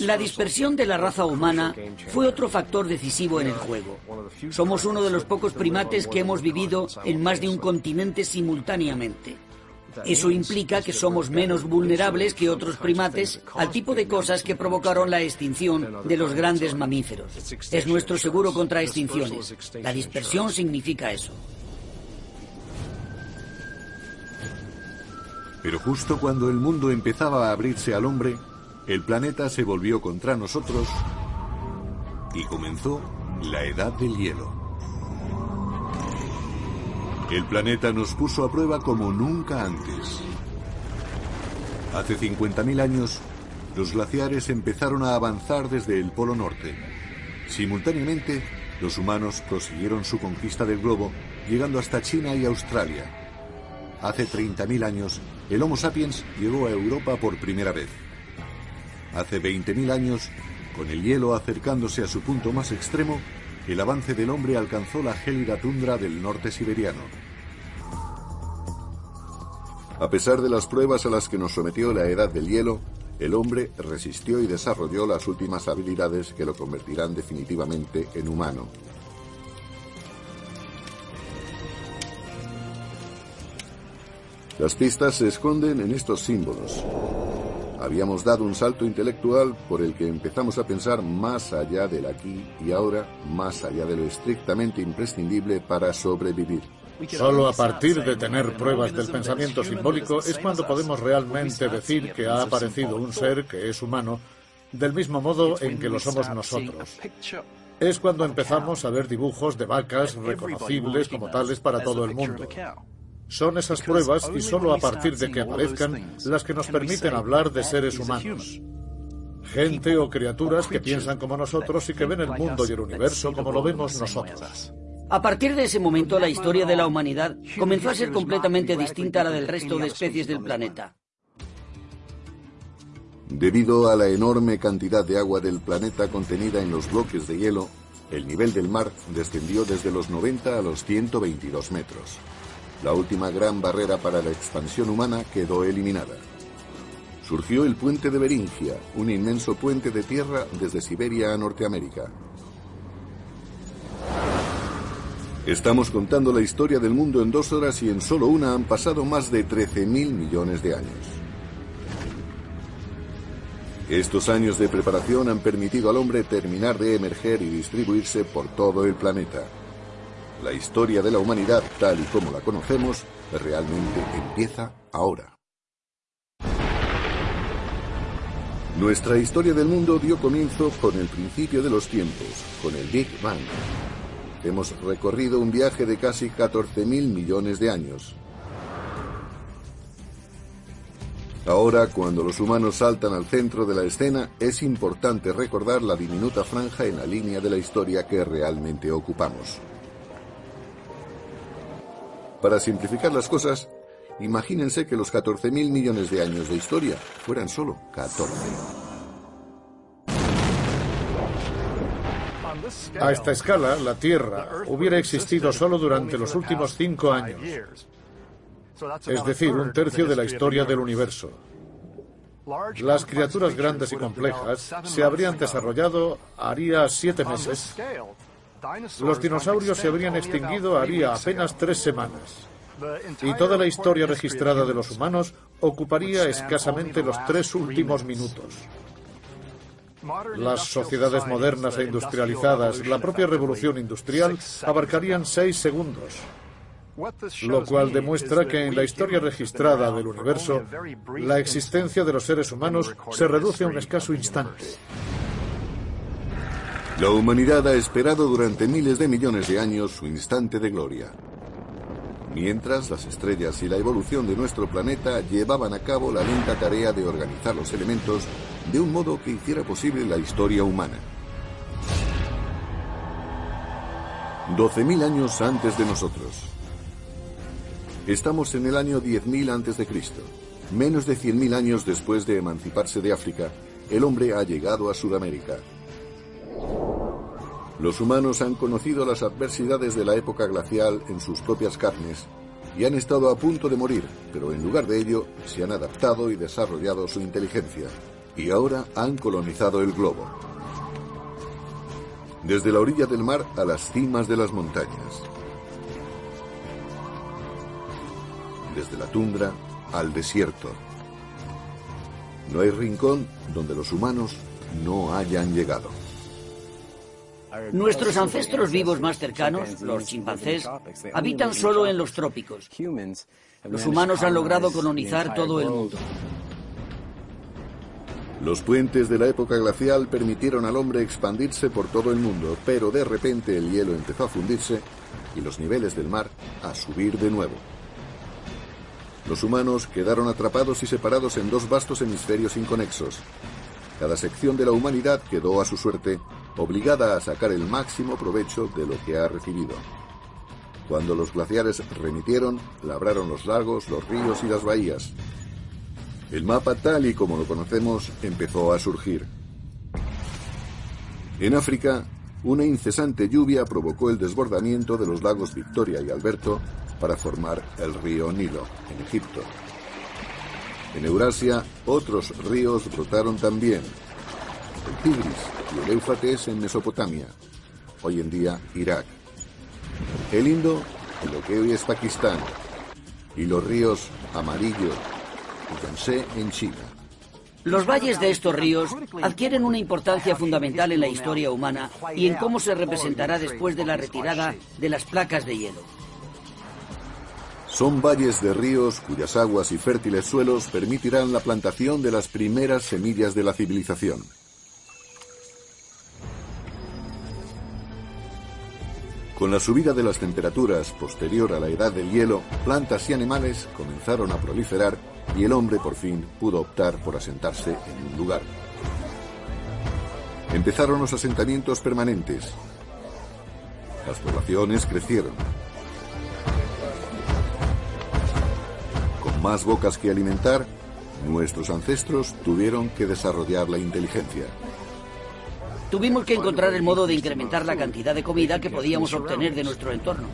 La dispersión de la raza humana fue otro factor decisivo en el juego. Somos uno de los pocos primates que hemos vivido en más de un continente simultáneamente. Eso implica que somos menos vulnerables que otros primates al tipo de cosas que provocaron la extinción de los grandes mamíferos. Es nuestro seguro contra extinciones. La dispersión significa eso. Pero justo cuando el mundo empezaba a abrirse al hombre, el planeta se volvió contra nosotros y comenzó la edad del hielo. El planeta nos puso a prueba como nunca antes. Hace 50.000 años, los glaciares empezaron a avanzar desde el Polo Norte. Simultáneamente, los humanos prosiguieron su conquista del globo, llegando hasta China y Australia. Hace 30.000 años, el Homo sapiens llegó a Europa por primera vez. Hace 20.000 años, con el hielo acercándose a su punto más extremo, el avance del hombre alcanzó la gélida tundra del norte siberiano. A pesar de las pruebas a las que nos sometió la edad del hielo, el hombre resistió y desarrolló las últimas habilidades que lo convertirán definitivamente en humano. Las pistas se esconden en estos símbolos. Habíamos dado un salto intelectual por el que empezamos a pensar más allá del aquí y ahora, más allá de lo estrictamente imprescindible para sobrevivir. Solo a partir de tener pruebas del pensamiento simbólico es cuando podemos realmente decir que ha aparecido un ser que es humano, del mismo modo en que lo somos nosotros. Es cuando empezamos a ver dibujos de vacas reconocibles como tales para todo el mundo. Son esas pruebas y solo a partir de que aparezcan las que nos permiten hablar de seres humanos. Gente o criaturas que piensan como nosotros y que ven el mundo y el universo como lo vemos nosotros. A partir de ese momento, la historia de la humanidad comenzó a ser completamente distinta a la del resto de especies del planeta. Debido a la enorme cantidad de agua del planeta contenida en los bloques de hielo, el nivel del mar descendió desde los 90 a los 122 metros. La última gran barrera para la expansión humana quedó eliminada. Surgió el puente de Beringia, un inmenso puente de tierra desde Siberia a Norteamérica. Estamos contando la historia del mundo en dos horas y en solo una han pasado más de 13.000 millones de años. Estos años de preparación han permitido al hombre terminar de emerger y distribuirse por todo el planeta. La historia de la humanidad, tal y como la conocemos, realmente empieza ahora. Nuestra historia del mundo dio comienzo con el principio de los tiempos, con el Big Bang. Hemos recorrido un viaje de casi 14.000 millones de años. Ahora, cuando los humanos saltan al centro de la escena, es importante recordar la diminuta franja en la línea de la historia que realmente ocupamos. Para simplificar las cosas, imagínense que los 14.000 millones de años de historia fueran solo 14. A esta escala, la Tierra hubiera existido solo durante los últimos cinco años es decir, un tercio de la historia del universo. Las criaturas grandes y complejas se habrían desarrollado haría siete meses. Los dinosaurios se habrían extinguido haría apenas tres semanas. Y toda la historia registrada de los humanos ocuparía escasamente los tres últimos minutos. Las sociedades modernas e industrializadas, la propia revolución industrial, abarcarían seis segundos lo cual demuestra que en la historia registrada del universo, la existencia de los seres humanos se reduce a un escaso instante. La humanidad ha esperado durante miles de millones de años su instante de gloria. Mientras las estrellas y la evolución de nuestro planeta llevaban a cabo la lenta tarea de organizar los elementos de un modo que hiciera posible la historia humana. 12.000 años antes de nosotros. Estamos en el año 10.000 a.C. Menos de 100.000 años después de emanciparse de África, el hombre ha llegado a Sudamérica. Los humanos han conocido las adversidades de la época glacial en sus propias carnes y han estado a punto de morir, pero en lugar de ello se han adaptado y desarrollado su inteligencia, y ahora han colonizado el globo. Desde la orilla del mar a las cimas de las montañas. desde la tundra al desierto. No hay rincón donde los humanos no hayan llegado. Nuestros ancestros vivos más cercanos, los chimpancés, habitan solo en los trópicos. Los humanos han logrado colonizar todo el mundo. Los puentes de la época glacial permitieron al hombre expandirse por todo el mundo, pero de repente el hielo empezó a fundirse y los niveles del mar a subir de nuevo. Los humanos quedaron atrapados y separados en dos vastos hemisferios inconexos. Cada sección de la humanidad quedó a su suerte, obligada a sacar el máximo provecho de lo que ha recibido. Cuando los glaciares remitieron, labraron los lagos, los ríos y las bahías. El mapa tal y como lo conocemos empezó a surgir. En África, una incesante lluvia provocó el desbordamiento de los lagos Victoria y Alberto para formar el río Nilo, en Egipto. En Eurasia, otros ríos brotaron también. El Tigris y el Éufrates en Mesopotamia, hoy en día Irak. El Indo, en lo que hoy es Pakistán. Y los ríos Amarillo y Yangtze en China. Los valles de estos ríos adquieren una importancia fundamental en la historia humana y en cómo se representará después de la retirada de las placas de hielo. Son valles de ríos cuyas aguas y fértiles suelos permitirán la plantación de las primeras semillas de la civilización. Con la subida de las temperaturas posterior a la edad del hielo, plantas y animales comenzaron a proliferar y el hombre por fin pudo optar por asentarse en un lugar. Empezaron los asentamientos permanentes. Las poblaciones crecieron. Más bocas que alimentar, nuestros ancestros tuvieron que desarrollar la inteligencia. Tuvimos que encontrar el modo de incrementar la cantidad de comida que podíamos obtener de nuestro entorno.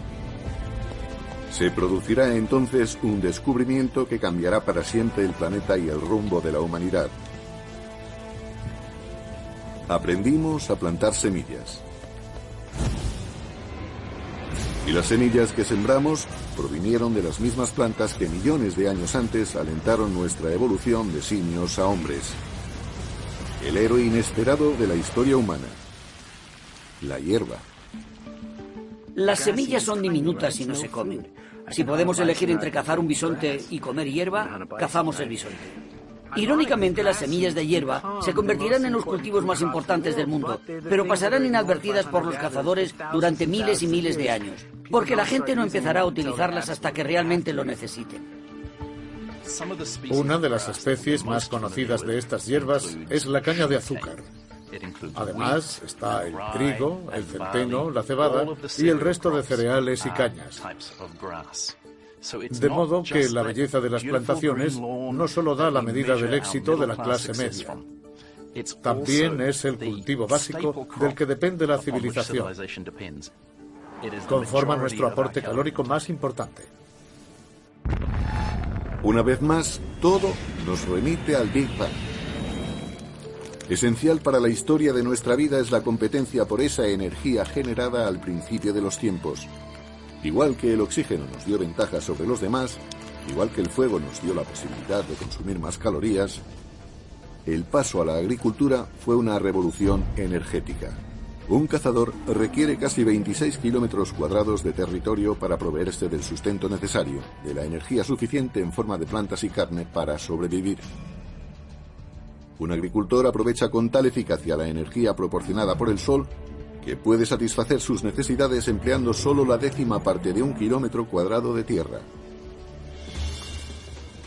Se producirá entonces un descubrimiento que cambiará para siempre el planeta y el rumbo de la humanidad. Aprendimos a plantar semillas. Y las semillas que sembramos provinieron de las mismas plantas que millones de años antes alentaron nuestra evolución de simios a hombres. El héroe inesperado de la historia humana. La hierba. Las semillas son diminutas y no se comen. Si podemos elegir entre cazar un bisonte y comer hierba, cazamos el bisonte. Irónicamente, las semillas de hierba se convertirán en los cultivos más importantes del mundo, pero pasarán inadvertidas por los cazadores durante miles y miles de años, porque la gente no empezará a utilizarlas hasta que realmente lo necesiten. Una de las especies más conocidas de estas hierbas es la caña de azúcar. Además está el trigo, el centeno, la cebada y el resto de cereales y cañas. De modo que la belleza de las plantaciones no solo da la medida del éxito de la clase media, también es el cultivo básico del que depende la civilización. Conforma nuestro aporte calórico más importante. Una vez más, todo nos remite al Big Bang. Esencial para la historia de nuestra vida es la competencia por esa energía generada al principio de los tiempos. Igual que el oxígeno nos dio ventaja sobre los demás, igual que el fuego nos dio la posibilidad de consumir más calorías, el paso a la agricultura fue una revolución energética. Un cazador requiere casi 26 kilómetros cuadrados de territorio para proveerse del sustento necesario, de la energía suficiente en forma de plantas y carne para sobrevivir. Un agricultor aprovecha con tal eficacia la energía proporcionada por el sol que puede satisfacer sus necesidades empleando solo la décima parte de un kilómetro cuadrado de tierra.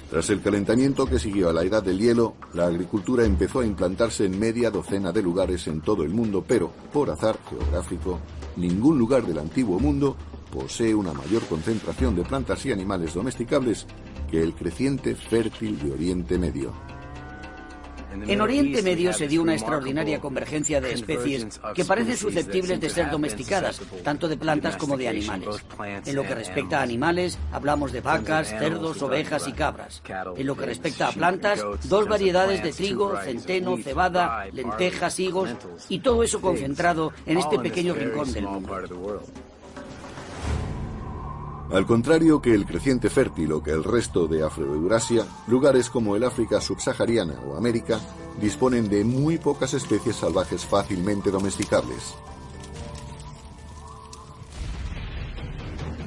Tras el calentamiento que siguió a la edad del hielo, la agricultura empezó a implantarse en media docena de lugares en todo el mundo, pero, por azar geográfico, ningún lugar del antiguo mundo posee una mayor concentración de plantas y animales domesticables que el creciente fértil de Oriente Medio. En Oriente Medio se dio una extraordinaria convergencia de especies que parecen susceptibles de ser domesticadas, tanto de plantas como de animales. En lo que respecta a animales, hablamos de vacas, cerdos, ovejas y cabras. En lo que respecta a plantas, dos variedades de trigo, centeno, cebada, lentejas, higos y todo eso concentrado en este pequeño rincón del mundo. Al contrario que el creciente fértil o que el resto de Afroeurasia, lugares como el África subsahariana o América disponen de muy pocas especies salvajes fácilmente domesticables.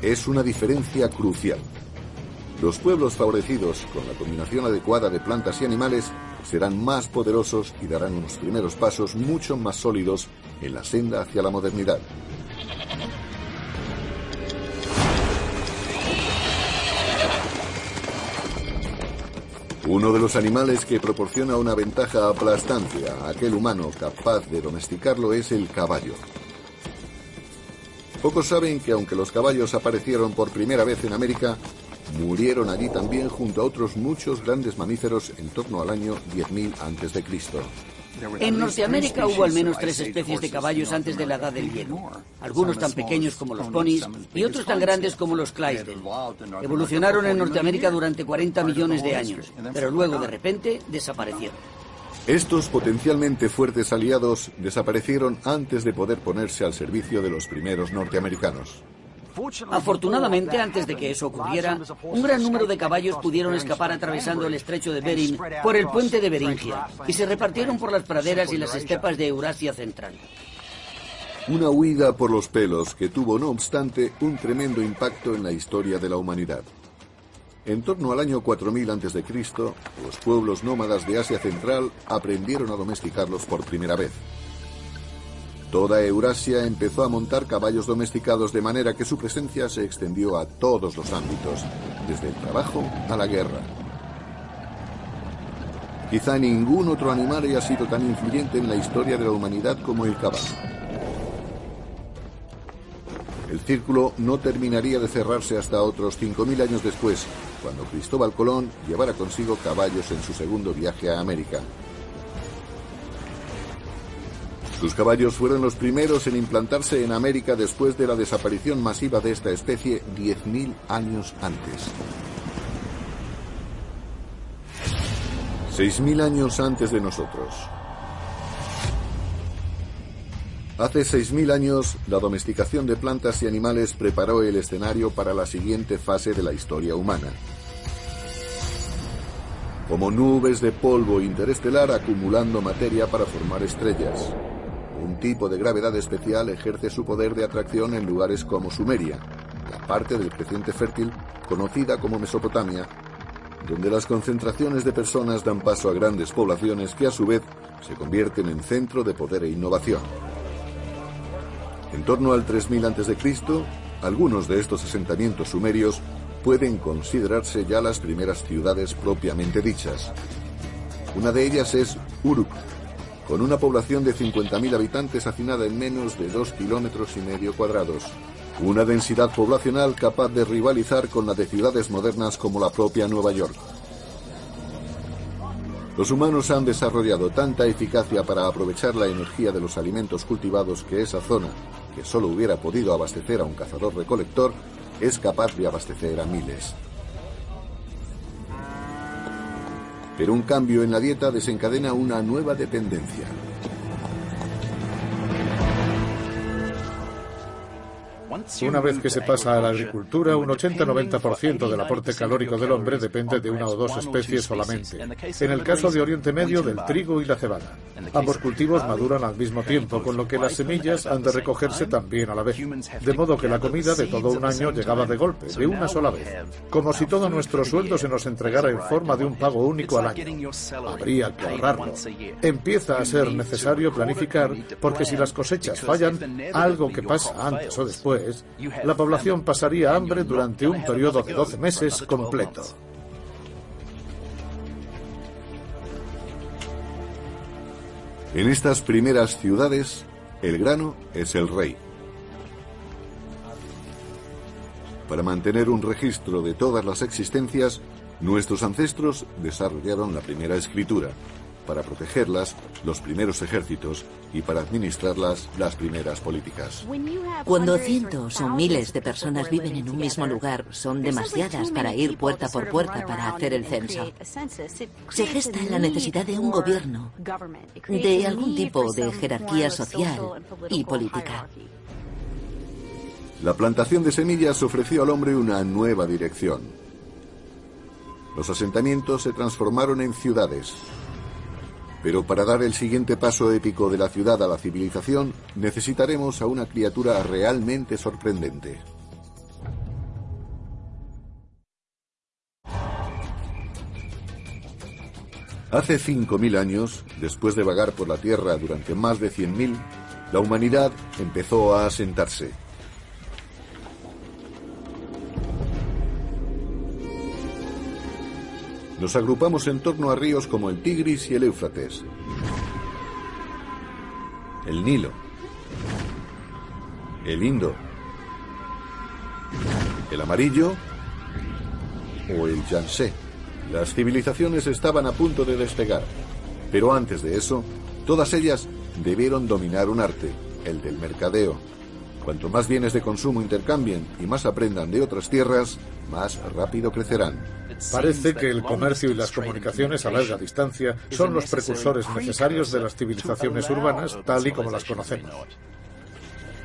Es una diferencia crucial. Los pueblos favorecidos con la combinación adecuada de plantas y animales serán más poderosos y darán unos primeros pasos mucho más sólidos en la senda hacia la modernidad. Uno de los animales que proporciona una ventaja aplastante a aquel humano capaz de domesticarlo es el caballo. Pocos saben que aunque los caballos aparecieron por primera vez en América, murieron allí también junto a otros muchos grandes mamíferos en torno al año 10.000 a.C. En Norteamérica hubo al menos tres especies de caballos antes de la edad del hielo. Algunos tan pequeños como los ponis y otros tan grandes como los Clydesdale. Evolucionaron en Norteamérica durante 40 millones de años, pero luego de repente desaparecieron. Estos potencialmente fuertes aliados desaparecieron antes de poder ponerse al servicio de los primeros norteamericanos. Afortunadamente, antes de que eso ocurriera, un gran número de caballos pudieron escapar atravesando el estrecho de Bering por el puente de Beringia y se repartieron por las praderas y las estepas de Eurasia Central. Una huida por los pelos que tuvo, no obstante, un tremendo impacto en la historia de la humanidad. En torno al año 4000 a.C., los pueblos nómadas de Asia Central aprendieron a domesticarlos por primera vez. Toda Eurasia empezó a montar caballos domesticados de manera que su presencia se extendió a todos los ámbitos, desde el trabajo a la guerra. Quizá ningún otro animal haya sido tan influyente en la historia de la humanidad como el caballo. El círculo no terminaría de cerrarse hasta otros 5.000 años después, cuando Cristóbal Colón llevara consigo caballos en su segundo viaje a América. Sus caballos fueron los primeros en implantarse en América después de la desaparición masiva de esta especie 10.000 años antes. 6.000 años antes de nosotros. Hace 6.000 años, la domesticación de plantas y animales preparó el escenario para la siguiente fase de la historia humana. Como nubes de polvo interestelar acumulando materia para formar estrellas. Un tipo de gravedad especial ejerce su poder de atracción en lugares como Sumeria, la parte del creciente fértil conocida como Mesopotamia, donde las concentraciones de personas dan paso a grandes poblaciones que a su vez se convierten en centro de poder e innovación. En torno al 3000 a.C., algunos de estos asentamientos sumerios pueden considerarse ya las primeras ciudades propiamente dichas. Una de ellas es Uruk, con una población de 50.000 habitantes hacinada en menos de 2 kilómetros y medio cuadrados. Una densidad poblacional capaz de rivalizar con la de ciudades modernas como la propia Nueva York. Los humanos han desarrollado tanta eficacia para aprovechar la energía de los alimentos cultivados que esa zona, que solo hubiera podido abastecer a un cazador-recolector, es capaz de abastecer a miles. Pero un cambio en la dieta desencadena una nueva dependencia. Una vez que se pasa a la agricultura, un 80-90% del aporte calórico del hombre depende de una o dos especies solamente. En el caso de Oriente Medio, del trigo y la cebada. Ambos cultivos maduran al mismo tiempo, con lo que las semillas han de recogerse también a la vez. De modo que la comida de todo un año llegaba de golpe, de una sola vez. Como si todo nuestro sueldo se nos entregara en forma de un pago único al año. Habría que ahorrarlo. Empieza a ser necesario planificar, porque si las cosechas fallan, algo que pasa antes o después, la población pasaría hambre durante un periodo de 12 meses completo. En estas primeras ciudades, el grano es el rey. Para mantener un registro de todas las existencias, nuestros ancestros desarrollaron la primera escritura, para protegerlas los primeros ejércitos y para administrarlas las primeras políticas. Cuando cientos o miles de personas viven en un mismo lugar, son demasiadas para ir puerta por puerta para hacer el censo. Se gesta la necesidad de un gobierno, de algún tipo de jerarquía social y política. La plantación de semillas ofreció al hombre una nueva dirección. Los asentamientos se transformaron en ciudades, pero para dar el siguiente paso épico de la ciudad a la civilización, necesitaremos a una criatura realmente sorprendente. Hace 5.000 años, después de vagar por la Tierra durante más de 100.000, la humanidad empezó a asentarse. Nos agrupamos en torno a ríos como el Tigris y el Éufrates, el Nilo, el Indo, el Amarillo o el Yangtze. Las civilizaciones estaban a punto de despegar, pero antes de eso, todas ellas debieron dominar un arte, el del mercadeo. Cuanto más bienes de consumo intercambien y más aprendan de otras tierras, más rápido crecerán. Parece que el comercio y las comunicaciones a larga distancia son los precursores necesarios de las civilizaciones urbanas tal y como las conocemos.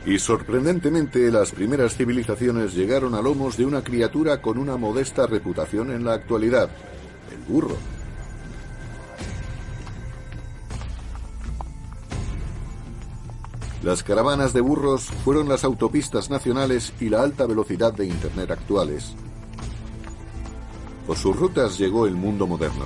Y sorprendentemente las primeras civilizaciones llegaron a lomos de una criatura con una modesta reputación en la actualidad, el burro. Las caravanas de burros fueron las autopistas nacionales y la alta velocidad de Internet actuales. Por sus rutas llegó el mundo moderno.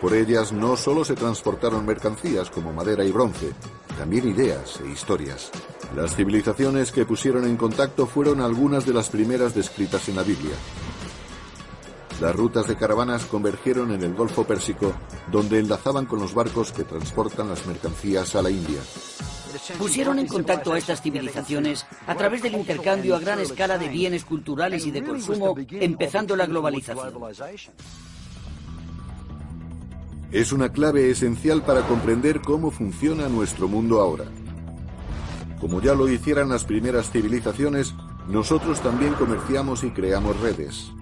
Por ellas no solo se transportaron mercancías como madera y bronce, también ideas e historias. Las civilizaciones que pusieron en contacto fueron algunas de las primeras descritas en la Biblia. Las rutas de caravanas convergieron en el Golfo Pérsico, donde enlazaban con los barcos que transportan las mercancías a la India. Pusieron en contacto a estas civilizaciones a través del intercambio a gran escala de bienes culturales y de consumo, empezando la globalización. Es una clave esencial para comprender cómo funciona nuestro mundo ahora. Como ya lo hicieran las primeras civilizaciones, nosotros también comerciamos y creamos redes.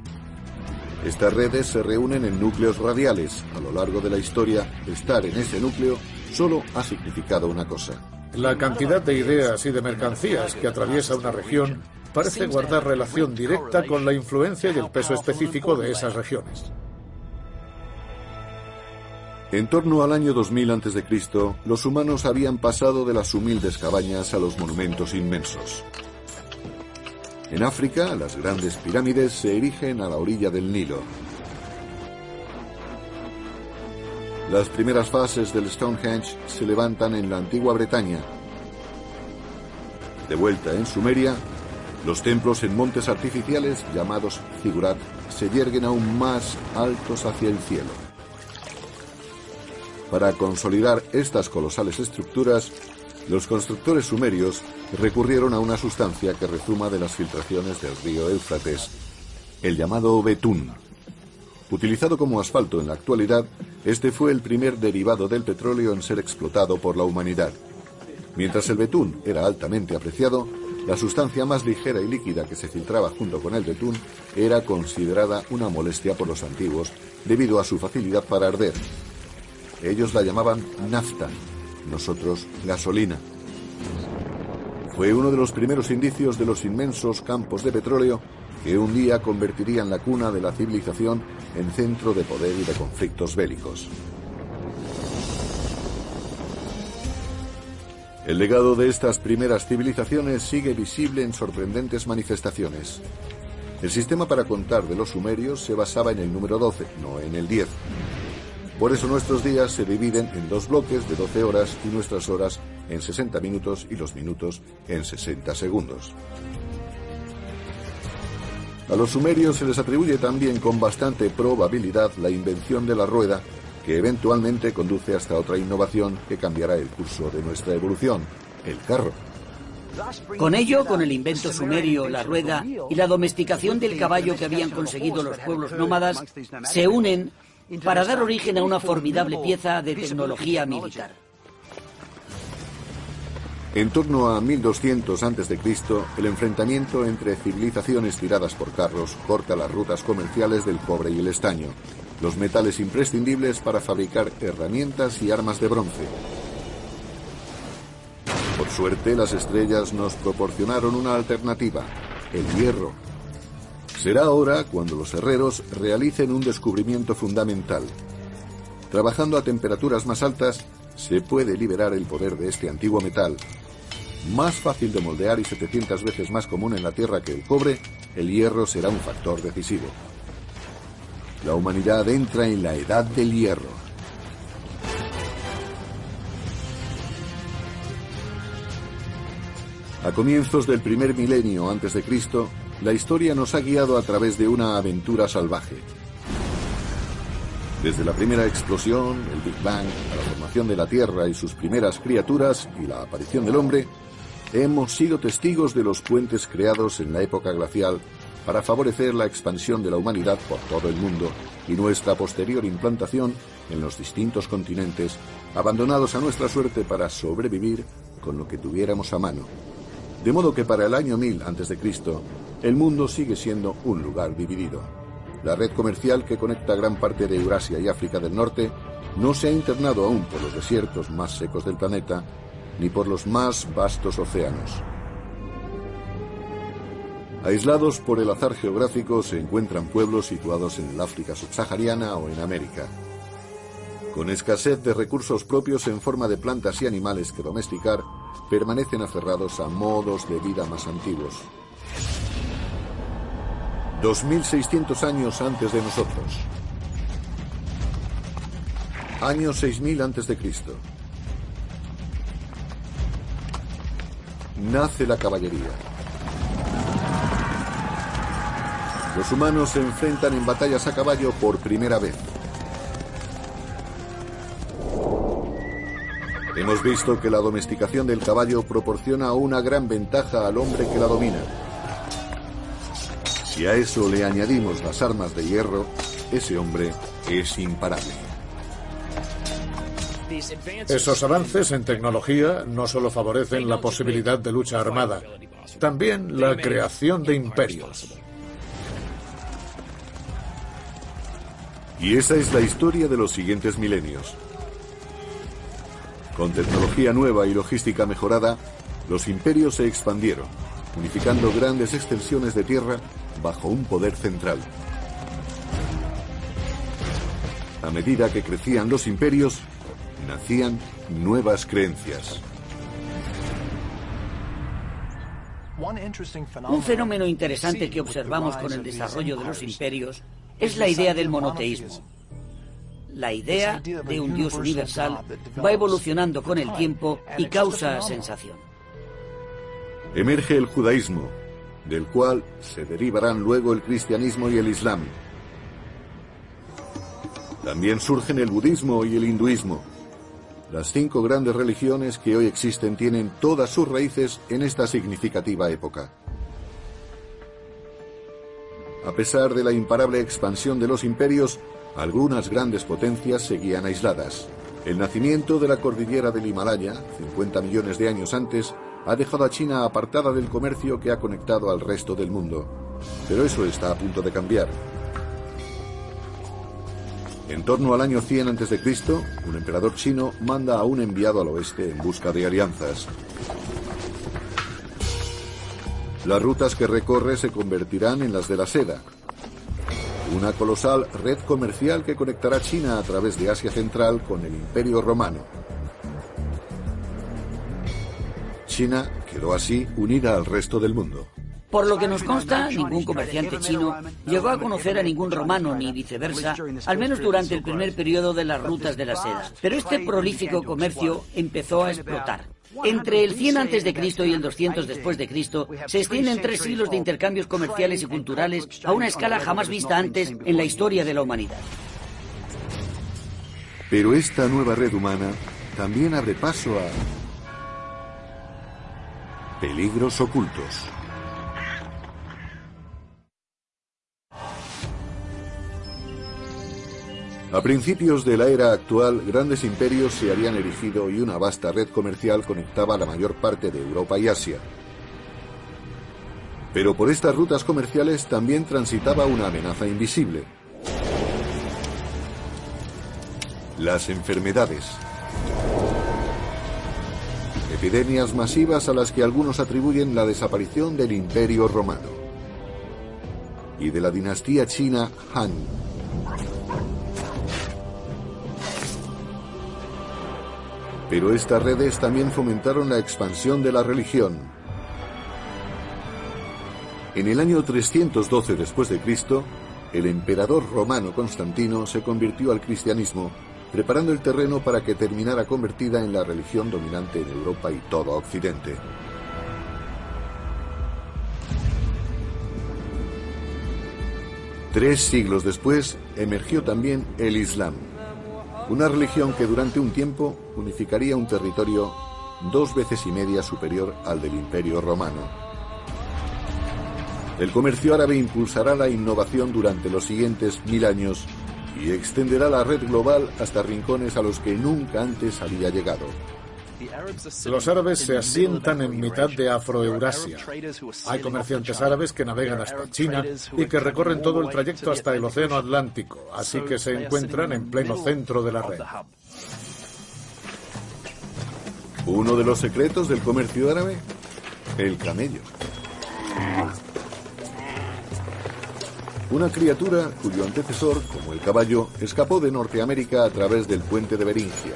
Estas redes se reúnen en núcleos radiales. A lo largo de la historia, estar en ese núcleo solo ha significado una cosa. La cantidad de ideas y de mercancías que atraviesa una región parece guardar relación directa con la influencia y el peso específico de esas regiones. En torno al año 2000 a.C., los humanos habían pasado de las humildes cabañas a los monumentos inmensos. En África, las grandes pirámides se erigen a la orilla del Nilo. Las primeras fases del Stonehenge se levantan en la antigua Bretaña. De vuelta en Sumeria, los templos en montes artificiales, llamados figurat, se yerguen aún más altos hacia el cielo. Para consolidar estas colosales estructuras, los constructores sumerios recurrieron a una sustancia que rezuma de las filtraciones del río Éufrates, el llamado betún. Utilizado como asfalto en la actualidad, este fue el primer derivado del petróleo en ser explotado por la humanidad. Mientras el betún era altamente apreciado, la sustancia más ligera y líquida que se filtraba junto con el betún era considerada una molestia por los antiguos debido a su facilidad para arder. Ellos la llamaban nafta, nosotros gasolina. Fue uno de los primeros indicios de los inmensos campos de petróleo que un día convertirían la cuna de la civilización en centro de poder y de conflictos bélicos. El legado de estas primeras civilizaciones sigue visible en sorprendentes manifestaciones. El sistema para contar de los sumerios se basaba en el número 12, no en el 10. Por eso nuestros días se dividen en dos bloques de 12 horas y nuestras horas en 60 minutos y los minutos en 60 segundos. A los sumerios se les atribuye también con bastante probabilidad la invención de la rueda, que eventualmente conduce hasta otra innovación que cambiará el curso de nuestra evolución, el carro. Con ello, con el invento sumerio, la rueda y la domesticación del caballo que habían conseguido los pueblos nómadas, se unen para dar origen a una formidable pieza de tecnología militar. En torno a 1200 a.C., el enfrentamiento entre civilizaciones tiradas por carros corta las rutas comerciales del cobre y el estaño, los metales imprescindibles para fabricar herramientas y armas de bronce. Por suerte, las estrellas nos proporcionaron una alternativa, el hierro, Será ahora cuando los herreros realicen un descubrimiento fundamental. Trabajando a temperaturas más altas, se puede liberar el poder de este antiguo metal. Más fácil de moldear y 700 veces más común en la Tierra que el cobre, el hierro será un factor decisivo. La humanidad entra en la edad del hierro. A comienzos del primer milenio antes de Cristo, la historia nos ha guiado a través de una aventura salvaje. Desde la primera explosión, el Big Bang, la formación de la Tierra y sus primeras criaturas y la aparición del hombre, hemos sido testigos de los puentes creados en la época glacial para favorecer la expansión de la humanidad por todo el mundo y nuestra posterior implantación en los distintos continentes, abandonados a nuestra suerte para sobrevivir con lo que tuviéramos a mano. De modo que para el año 1000 a.C., el mundo sigue siendo un lugar dividido. La red comercial que conecta gran parte de Eurasia y África del Norte no se ha internado aún por los desiertos más secos del planeta ni por los más vastos océanos. Aislados por el azar geográfico se encuentran pueblos situados en el África subsahariana o en América. Con escasez de recursos propios en forma de plantas y animales que domesticar, permanecen aferrados a modos de vida más antiguos. 2600 años antes de nosotros. Año 6000 antes de Cristo. Nace la caballería. Los humanos se enfrentan en batallas a caballo por primera vez. Hemos visto que la domesticación del caballo proporciona una gran ventaja al hombre que la domina. Si a eso le añadimos las armas de hierro, ese hombre es imparable. Esos avances en tecnología no solo favorecen la posibilidad de lucha armada, también la creación de imperios. Y esa es la historia de los siguientes milenios. Con tecnología nueva y logística mejorada, los imperios se expandieron, unificando grandes extensiones de tierra bajo un poder central. A medida que crecían los imperios, nacían nuevas creencias. Un fenómeno interesante que observamos con el desarrollo de los imperios es la idea del monoteísmo. La idea de un Dios universal va evolucionando con el tiempo y causa sensación. Emerge el judaísmo, del cual se derivarán luego el cristianismo y el islam. También surgen el budismo y el hinduismo. Las cinco grandes religiones que hoy existen tienen todas sus raíces en esta significativa época. A pesar de la imparable expansión de los imperios, algunas grandes potencias seguían aisladas. El nacimiento de la cordillera del Himalaya, 50 millones de años antes, ha dejado a China apartada del comercio que ha conectado al resto del mundo. Pero eso está a punto de cambiar. En torno al año 100 a.C., un emperador chino manda a un enviado al oeste en busca de alianzas. Las rutas que recorre se convertirán en las de la seda, una colosal red comercial que conectará China a través de Asia Central con el Imperio Romano. China quedó así unida al resto del mundo. Por lo que nos consta, ningún comerciante chino llegó a conocer a ningún romano ni viceversa, al menos durante el primer periodo de las rutas de la seda. Pero este prolífico comercio empezó a explotar. Entre el 100 a.C. y el 200 después de Cristo se extienden tres siglos de intercambios comerciales y culturales a una escala jamás vista antes en la historia de la humanidad. Pero esta nueva red humana también abre paso a peligros ocultos. A principios de la era actual, grandes imperios se habían erigido y una vasta red comercial conectaba la mayor parte de Europa y Asia. Pero por estas rutas comerciales también transitaba una amenaza invisible. Las enfermedades. Epidemias masivas a las que algunos atribuyen la desaparición del imperio romano y de la dinastía china Han. Pero estas redes también fomentaron la expansión de la religión. En el año 312 después de Cristo, el emperador romano Constantino se convirtió al cristianismo, preparando el terreno para que terminara convertida en la religión dominante en Europa y todo Occidente. Tres siglos después emergió también el Islam una religión que durante un tiempo unificaría un territorio dos veces y media superior al del Imperio Romano. El comercio árabe impulsará la innovación durante los siguientes mil años y extenderá la red global hasta rincones a los que nunca antes había llegado. Los árabes se asientan en mitad de Afroeurasia. Hay comerciantes árabes que navegan hasta China y que recorren todo el trayecto hasta el Océano Atlántico, así que se encuentran en pleno centro de la red. Uno de los secretos del comercio árabe, el camello. Una criatura cuyo antecesor, como el caballo, escapó de Norteamérica a través del puente de Beringia.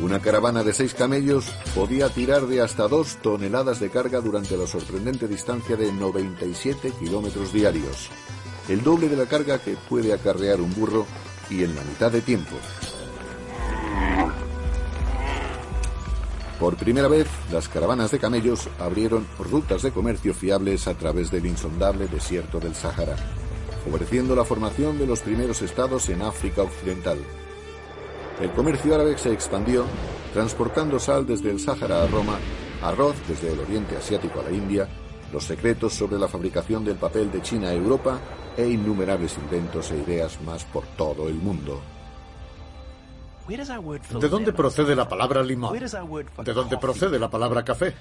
Una caravana de seis camellos podía tirar de hasta dos toneladas de carga durante la sorprendente distancia de 97 kilómetros diarios, el doble de la carga que puede acarrear un burro y en la mitad de tiempo. Por primera vez, las caravanas de camellos abrieron rutas de comercio fiables a través del insondable desierto del Sahara, favoreciendo la formación de los primeros estados en África Occidental. El comercio árabe se expandió, transportando sal desde el Sáhara a Roma, arroz desde el Oriente Asiático a la India, los secretos sobre la fabricación del papel de China a Europa e innumerables inventos e ideas más por todo el mundo. ¿De dónde procede la palabra limón? ¿De dónde procede la palabra café?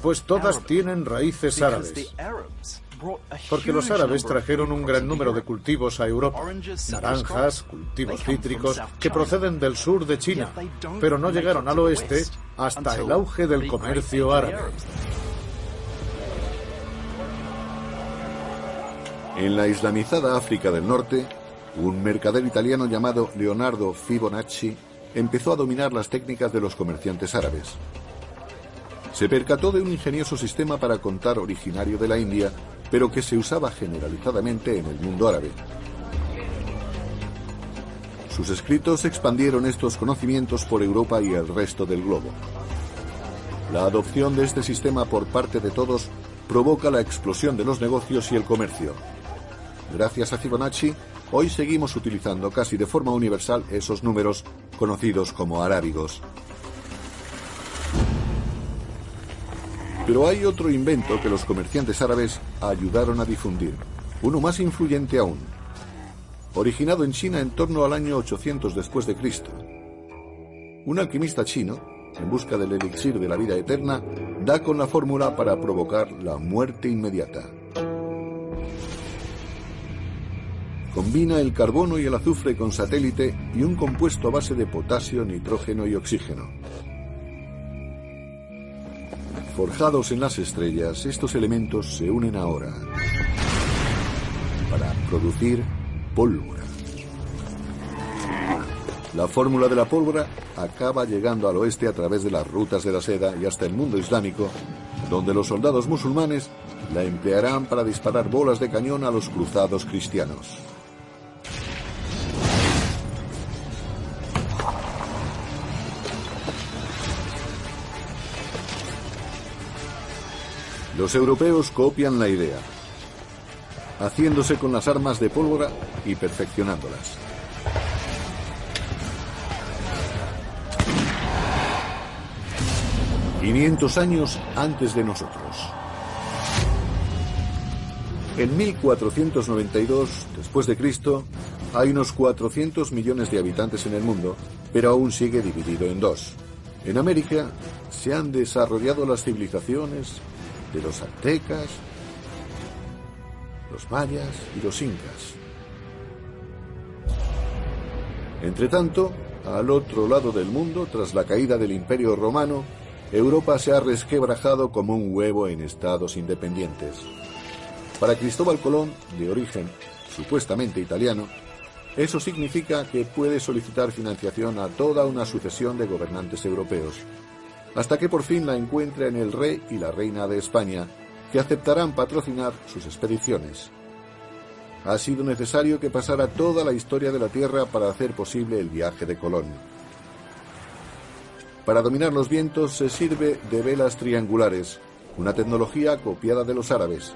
Pues todas tienen raíces árabes. Porque los árabes trajeron un gran número de cultivos a Europa. Naranjas, cultivos cítricos, que proceden del sur de China, pero no llegaron al oeste hasta el auge del comercio árabe. En la islamizada África del Norte, un mercader italiano llamado Leonardo Fibonacci empezó a dominar las técnicas de los comerciantes árabes. Se percató de un ingenioso sistema para contar originario de la India, pero que se usaba generalizadamente en el mundo árabe. Sus escritos expandieron estos conocimientos por Europa y el resto del globo. La adopción de este sistema por parte de todos provoca la explosión de los negocios y el comercio. Gracias a Fibonacci, hoy seguimos utilizando casi de forma universal esos números conocidos como arábigos. Pero hay otro invento que los comerciantes árabes ayudaron a difundir, uno más influyente aún, originado en China en torno al año 800 después de Cristo. Un alquimista chino, en busca del elixir de la vida eterna, da con la fórmula para provocar la muerte inmediata. Combina el carbono y el azufre con satélite y un compuesto a base de potasio, nitrógeno y oxígeno. Forjados en las estrellas, estos elementos se unen ahora para producir pólvora. La fórmula de la pólvora acaba llegando al oeste a través de las rutas de la seda y hasta el mundo islámico, donde los soldados musulmanes la emplearán para disparar bolas de cañón a los cruzados cristianos. Los europeos copian la idea, haciéndose con las armas de pólvora y perfeccionándolas. ...500 años antes de nosotros. En 1492, después de Cristo, hay unos 400 millones de habitantes en el mundo, pero aún sigue dividido en dos. En América se han desarrollado las civilizaciones de los aztecas, los mayas y los incas. Entretanto, al otro lado del mundo, tras la caída del Imperio Romano, Europa se ha resquebrajado como un huevo en estados independientes. Para Cristóbal Colón, de origen supuestamente italiano, eso significa que puede solicitar financiación a toda una sucesión de gobernantes europeos, hasta que por fin la encuentre en el rey y la reina de España, que aceptarán patrocinar sus expediciones. Ha sido necesario que pasara toda la historia de la Tierra para hacer posible el viaje de Colón. Para dominar los vientos se sirve de velas triangulares, una tecnología copiada de los árabes.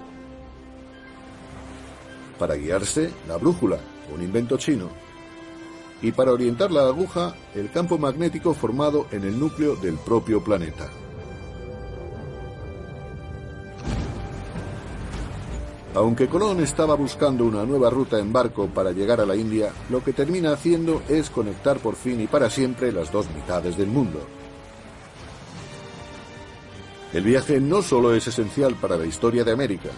Para guiarse, la brújula, un invento chino y para orientar la aguja el campo magnético formado en el núcleo del propio planeta. Aunque Colón estaba buscando una nueva ruta en barco para llegar a la India, lo que termina haciendo es conectar por fin y para siempre las dos mitades del mundo. El viaje no solo es esencial para la historia de América,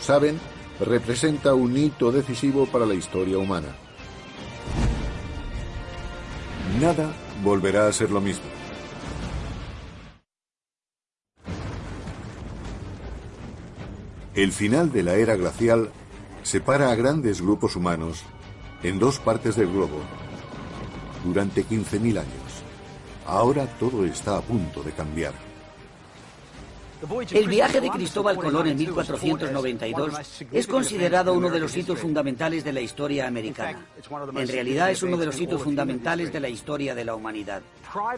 saben, representa un hito decisivo para la historia humana. Nada volverá a ser lo mismo. El final de la era glacial separa a grandes grupos humanos en dos partes del globo durante 15.000 años. Ahora todo está a punto de cambiar. El viaje de Cristóbal Colón en 1492 es considerado uno de los hitos fundamentales de la historia americana. En realidad es uno de los hitos fundamentales de la historia de la humanidad.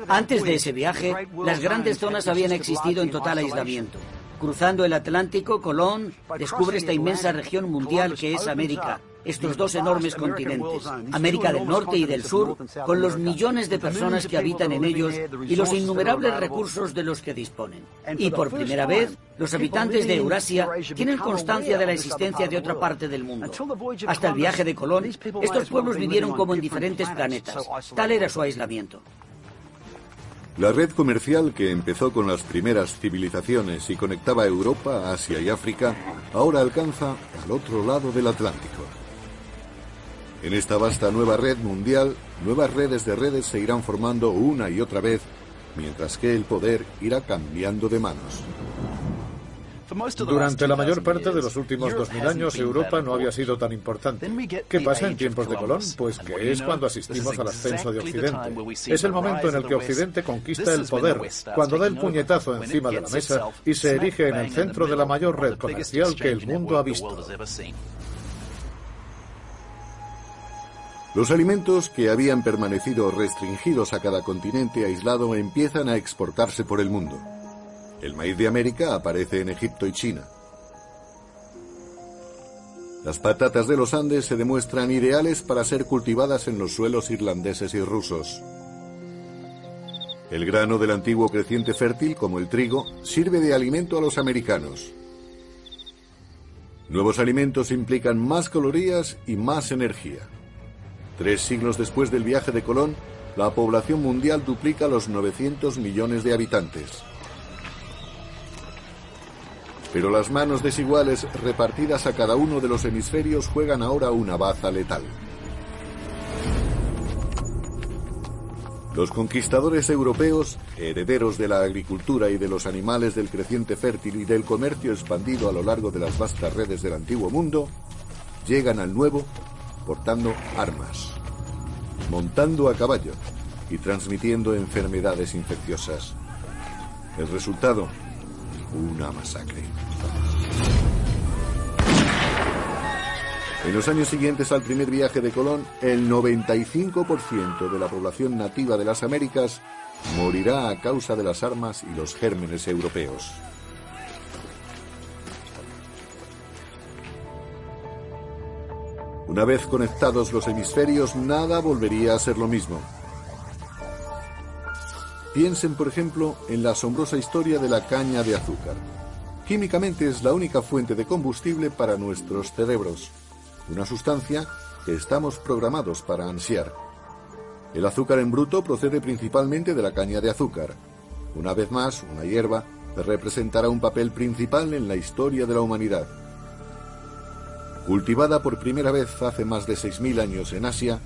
Antes de ese viaje, las grandes zonas habían existido en total aislamiento. Cruzando el Atlántico, Colón descubre esta inmensa región mundial que es América, estos dos enormes continentes, América del Norte y del Sur, con los millones de personas que habitan en ellos y los innumerables recursos de los que disponen. Y por primera vez, los habitantes de Eurasia tienen constancia de la existencia de otra parte del mundo. Hasta el viaje de Colón, estos pueblos vivieron como en diferentes planetas. Tal era su aislamiento. La red comercial que empezó con las primeras civilizaciones y conectaba Europa, Asia y África, ahora alcanza al otro lado del Atlántico. En esta vasta nueva red mundial, nuevas redes de redes se irán formando una y otra vez, mientras que el poder irá cambiando de manos. Durante la mayor parte de los últimos 2000 años, Europa no había sido tan importante. ¿Qué pasa en tiempos de Colón? Pues que es cuando asistimos al ascenso de Occidente. Es el momento en el que Occidente conquista el poder, cuando da el puñetazo encima de la mesa y se erige en el centro de la mayor red comercial que el mundo ha visto. Los alimentos que habían permanecido restringidos a cada continente aislado empiezan a exportarse por el mundo. El maíz de América aparece en Egipto y China. Las patatas de los Andes se demuestran ideales para ser cultivadas en los suelos irlandeses y rusos. El grano del antiguo creciente fértil, como el trigo, sirve de alimento a los americanos. Nuevos alimentos implican más calorías y más energía. Tres siglos después del viaje de Colón, la población mundial duplica los 900 millones de habitantes. Pero las manos desiguales repartidas a cada uno de los hemisferios juegan ahora una baza letal. Los conquistadores europeos, herederos de la agricultura y de los animales del creciente fértil y del comercio expandido a lo largo de las vastas redes del antiguo mundo, llegan al nuevo portando armas, montando a caballo y transmitiendo enfermedades infecciosas. El resultado, una masacre. En los años siguientes al primer viaje de Colón, el 95% de la población nativa de las Américas morirá a causa de las armas y los gérmenes europeos. Una vez conectados los hemisferios, nada volvería a ser lo mismo. Piensen, por ejemplo, en la asombrosa historia de la caña de azúcar. Químicamente es la única fuente de combustible para nuestros cerebros, una sustancia que estamos programados para ansiar. El azúcar en bruto procede principalmente de la caña de azúcar. Una vez más, una hierba representará un papel principal en la historia de la humanidad. Cultivada por primera vez hace más de 6.000 años en Asia,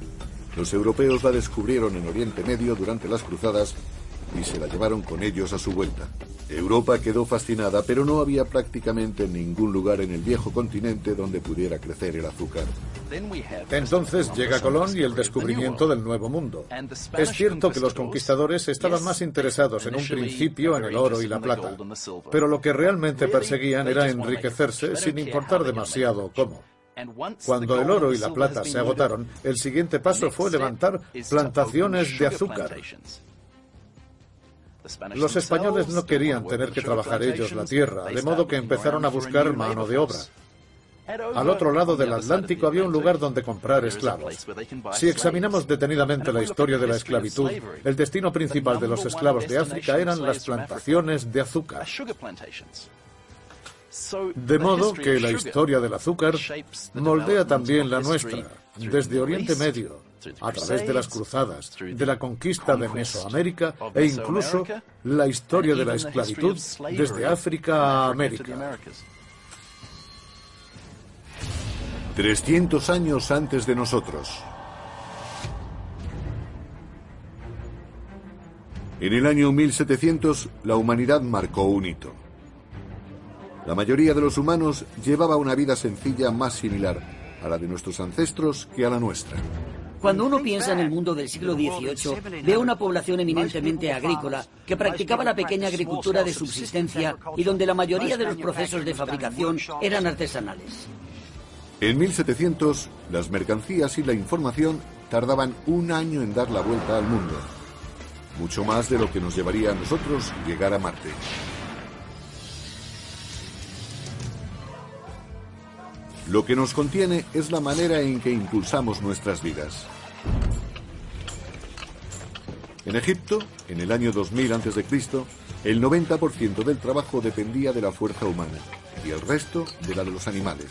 los europeos la descubrieron en Oriente Medio durante las cruzadas y se la llevaron con ellos a su vuelta. Europa quedó fascinada, pero no había prácticamente ningún lugar en el viejo continente donde pudiera crecer el azúcar. Entonces llega Colón y el descubrimiento del Nuevo Mundo. Es cierto que los conquistadores estaban más interesados en un principio en el oro y la plata, pero lo que realmente perseguían era enriquecerse sin importar demasiado cómo. Cuando el oro y la plata se agotaron, el siguiente paso fue levantar plantaciones de azúcar. Los españoles no querían tener que trabajar ellos la tierra, de modo que empezaron a buscar mano de obra. Al otro lado del Atlántico había un lugar donde comprar esclavos. Si examinamos detenidamente la historia de la esclavitud, el destino principal de los esclavos de África eran las plantaciones de azúcar. De modo que la historia del azúcar moldea también la nuestra, desde Oriente Medio, a través de las cruzadas, de la conquista de Mesoamérica e incluso la historia de la esclavitud desde África a América. 300 años antes de nosotros. En el año 1700, la humanidad marcó un hito. La mayoría de los humanos llevaba una vida sencilla más similar a la de nuestros ancestros que a la nuestra. Cuando uno piensa en el mundo del siglo XVIII, ve una población eminentemente agrícola que practicaba la pequeña agricultura de subsistencia y donde la mayoría de los procesos de fabricación eran artesanales. En 1700, las mercancías y la información tardaban un año en dar la vuelta al mundo. Mucho más de lo que nos llevaría a nosotros llegar a Marte. Lo que nos contiene es la manera en que impulsamos nuestras vidas. En Egipto, en el año 2000 a.C., el 90% del trabajo dependía de la fuerza humana y el resto de la de los animales.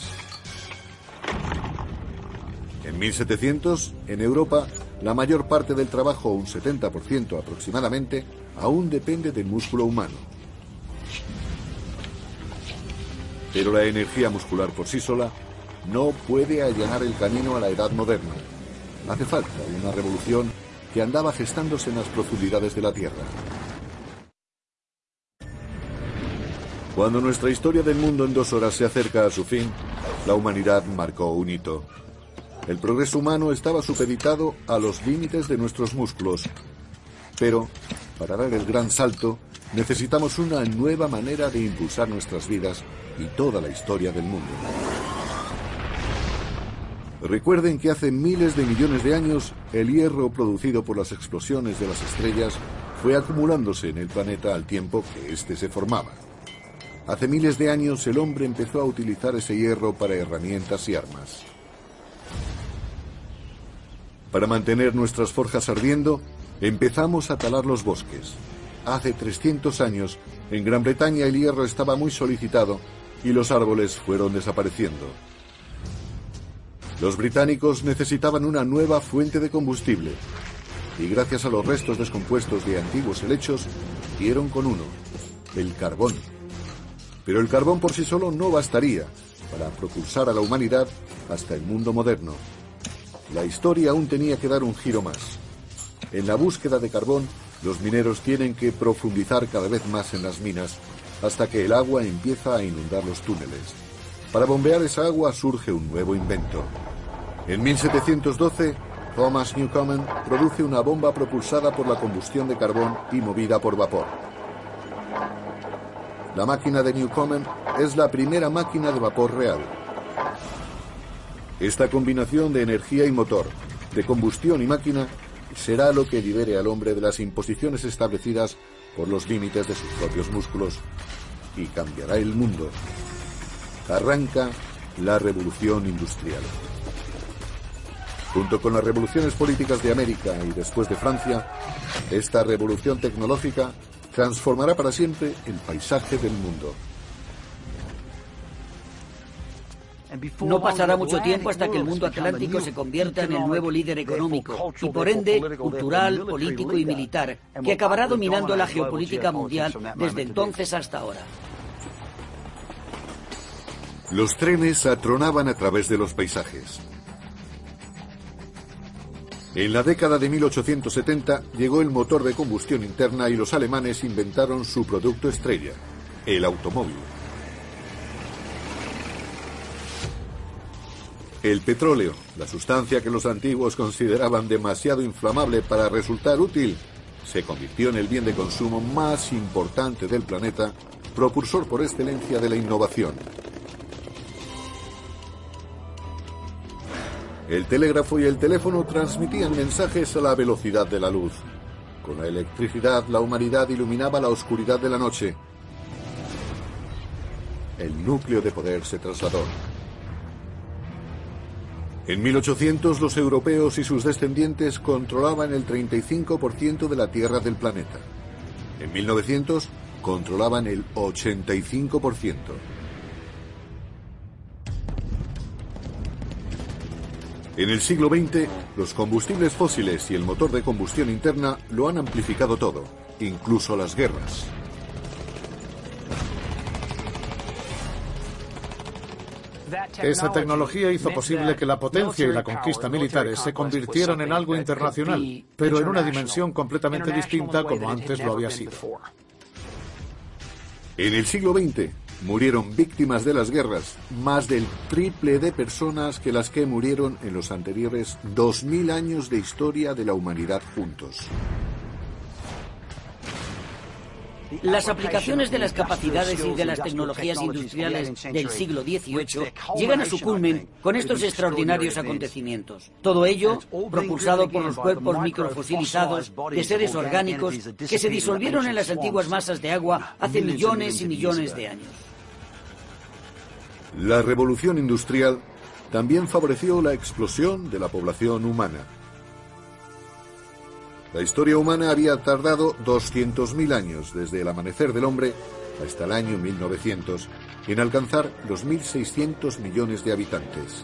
En 1700, en Europa, la mayor parte del trabajo, un 70% aproximadamente, aún depende del músculo humano. Pero la energía muscular por sí sola no puede allanar el camino a la edad moderna. Hace falta una revolución que andaba gestándose en las profundidades de la Tierra. Cuando nuestra historia del mundo en dos horas se acerca a su fin, la humanidad marcó un hito. El progreso humano estaba supeditado a los límites de nuestros músculos. Pero, para dar el gran salto, necesitamos una nueva manera de impulsar nuestras vidas y toda la historia del mundo. Recuerden que hace miles de millones de años el hierro producido por las explosiones de las estrellas fue acumulándose en el planeta al tiempo que éste se formaba. Hace miles de años el hombre empezó a utilizar ese hierro para herramientas y armas. Para mantener nuestras forjas ardiendo, empezamos a talar los bosques. Hace 300 años, en Gran Bretaña el hierro estaba muy solicitado y los árboles fueron desapareciendo. Los británicos necesitaban una nueva fuente de combustible y gracias a los restos descompuestos de antiguos helechos dieron con uno, el carbón. Pero el carbón por sí solo no bastaría para propulsar a la humanidad hasta el mundo moderno. La historia aún tenía que dar un giro más. En la búsqueda de carbón, los mineros tienen que profundizar cada vez más en las minas hasta que el agua empieza a inundar los túneles. Para bombear esa agua surge un nuevo invento. En 1712, Thomas Newcomen produce una bomba propulsada por la combustión de carbón y movida por vapor. La máquina de Newcomen es la primera máquina de vapor real. Esta combinación de energía y motor, de combustión y máquina, será lo que libere al hombre de las imposiciones establecidas por los límites de sus propios músculos y cambiará el mundo. Arranca la revolución industrial. Junto con las revoluciones políticas de América y después de Francia, esta revolución tecnológica transformará para siempre el paisaje del mundo. No pasará mucho tiempo hasta que el mundo atlántico se convierta en el nuevo líder económico y por ende cultural, político y militar, que acabará dominando la geopolítica mundial desde entonces hasta ahora. Los trenes atronaban a través de los paisajes. En la década de 1870 llegó el motor de combustión interna y los alemanes inventaron su producto estrella, el automóvil. El petróleo, la sustancia que los antiguos consideraban demasiado inflamable para resultar útil, se convirtió en el bien de consumo más importante del planeta, propulsor por excelencia de la innovación. El telégrafo y el teléfono transmitían mensajes a la velocidad de la luz. Con la electricidad la humanidad iluminaba la oscuridad de la noche. El núcleo de poder se trasladó. En 1800 los europeos y sus descendientes controlaban el 35% de la tierra del planeta. En 1900 controlaban el 85%. En el siglo XX, los combustibles fósiles y el motor de combustión interna lo han amplificado todo, incluso las guerras. Esa tecnología hizo posible que la potencia y la conquista militares se convirtieran en algo internacional, pero en una dimensión completamente distinta como antes lo había sido. En el siglo XX, murieron víctimas de las guerras, más del triple de personas que las que murieron en los anteriores 2.000 años de historia de la humanidad juntos. Las aplicaciones de las capacidades y de las tecnologías industriales del siglo XVIII llegan a su culmen con estos extraordinarios acontecimientos. Todo ello propulsado por los cuerpos microfosilizados de seres orgánicos que se disolvieron en las antiguas masas de agua hace millones y millones de años. La revolución industrial también favoreció la explosión de la población humana. La historia humana había tardado 200.000 años desde el amanecer del hombre hasta el año 1900 en alcanzar los 1.600 millones de habitantes.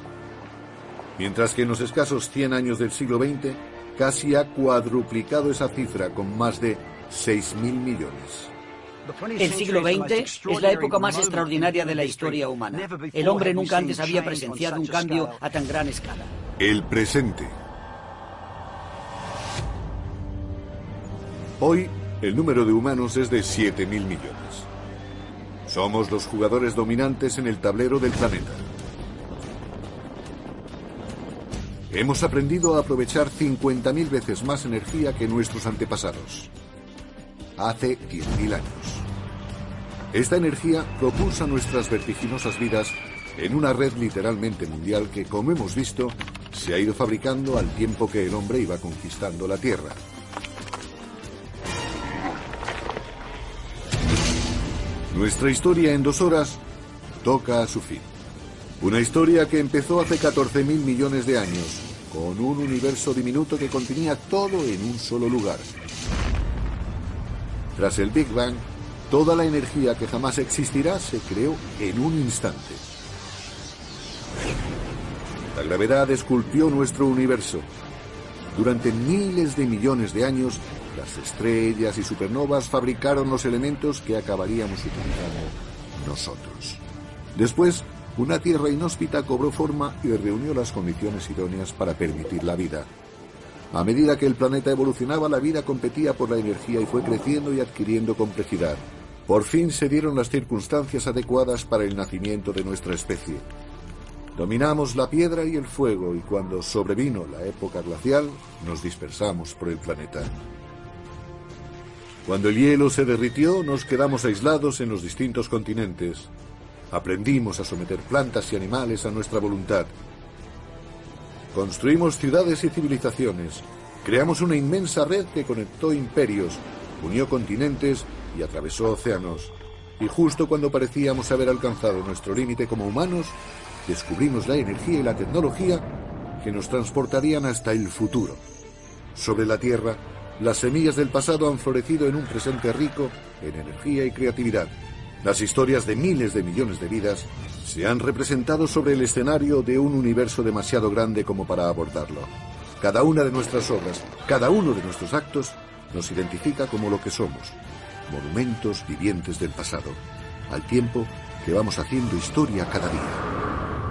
Mientras que en los escasos 100 años del siglo XX casi ha cuadruplicado esa cifra con más de 6.000 millones. El siglo XX es la época más extraordinaria de la historia humana. El hombre nunca antes había presenciado un cambio a tan gran escala. El presente. Hoy, el número de humanos es de 7.000 millones. Somos los jugadores dominantes en el tablero del planeta. Hemos aprendido a aprovechar 50.000 veces más energía que nuestros antepasados. Hace 10.000 años. Esta energía propulsa nuestras vertiginosas vidas en una red literalmente mundial que, como hemos visto, se ha ido fabricando al tiempo que el hombre iba conquistando la Tierra. Nuestra historia en dos horas toca a su fin. Una historia que empezó hace 14.000 millones de años, con un universo diminuto que contenía todo en un solo lugar. Tras el Big Bang, toda la energía que jamás existirá se creó en un instante. La gravedad esculpió nuestro universo. Durante miles de millones de años, las estrellas y supernovas fabricaron los elementos que acabaríamos utilizando nosotros. Después, una Tierra inhóspita cobró forma y reunió las condiciones idóneas para permitir la vida. A medida que el planeta evolucionaba, la vida competía por la energía y fue creciendo y adquiriendo complejidad. Por fin se dieron las circunstancias adecuadas para el nacimiento de nuestra especie. Dominamos la piedra y el fuego y cuando sobrevino la época glacial, nos dispersamos por el planeta. Cuando el hielo se derritió, nos quedamos aislados en los distintos continentes. Aprendimos a someter plantas y animales a nuestra voluntad. Construimos ciudades y civilizaciones. Creamos una inmensa red que conectó imperios, unió continentes y atravesó océanos. Y justo cuando parecíamos haber alcanzado nuestro límite como humanos, descubrimos la energía y la tecnología que nos transportarían hasta el futuro. Sobre la Tierra, las semillas del pasado han florecido en un presente rico en energía y creatividad. Las historias de miles de millones de vidas se han representado sobre el escenario de un universo demasiado grande como para abordarlo. Cada una de nuestras obras, cada uno de nuestros actos, nos identifica como lo que somos, monumentos vivientes del pasado, al tiempo que vamos haciendo historia cada día.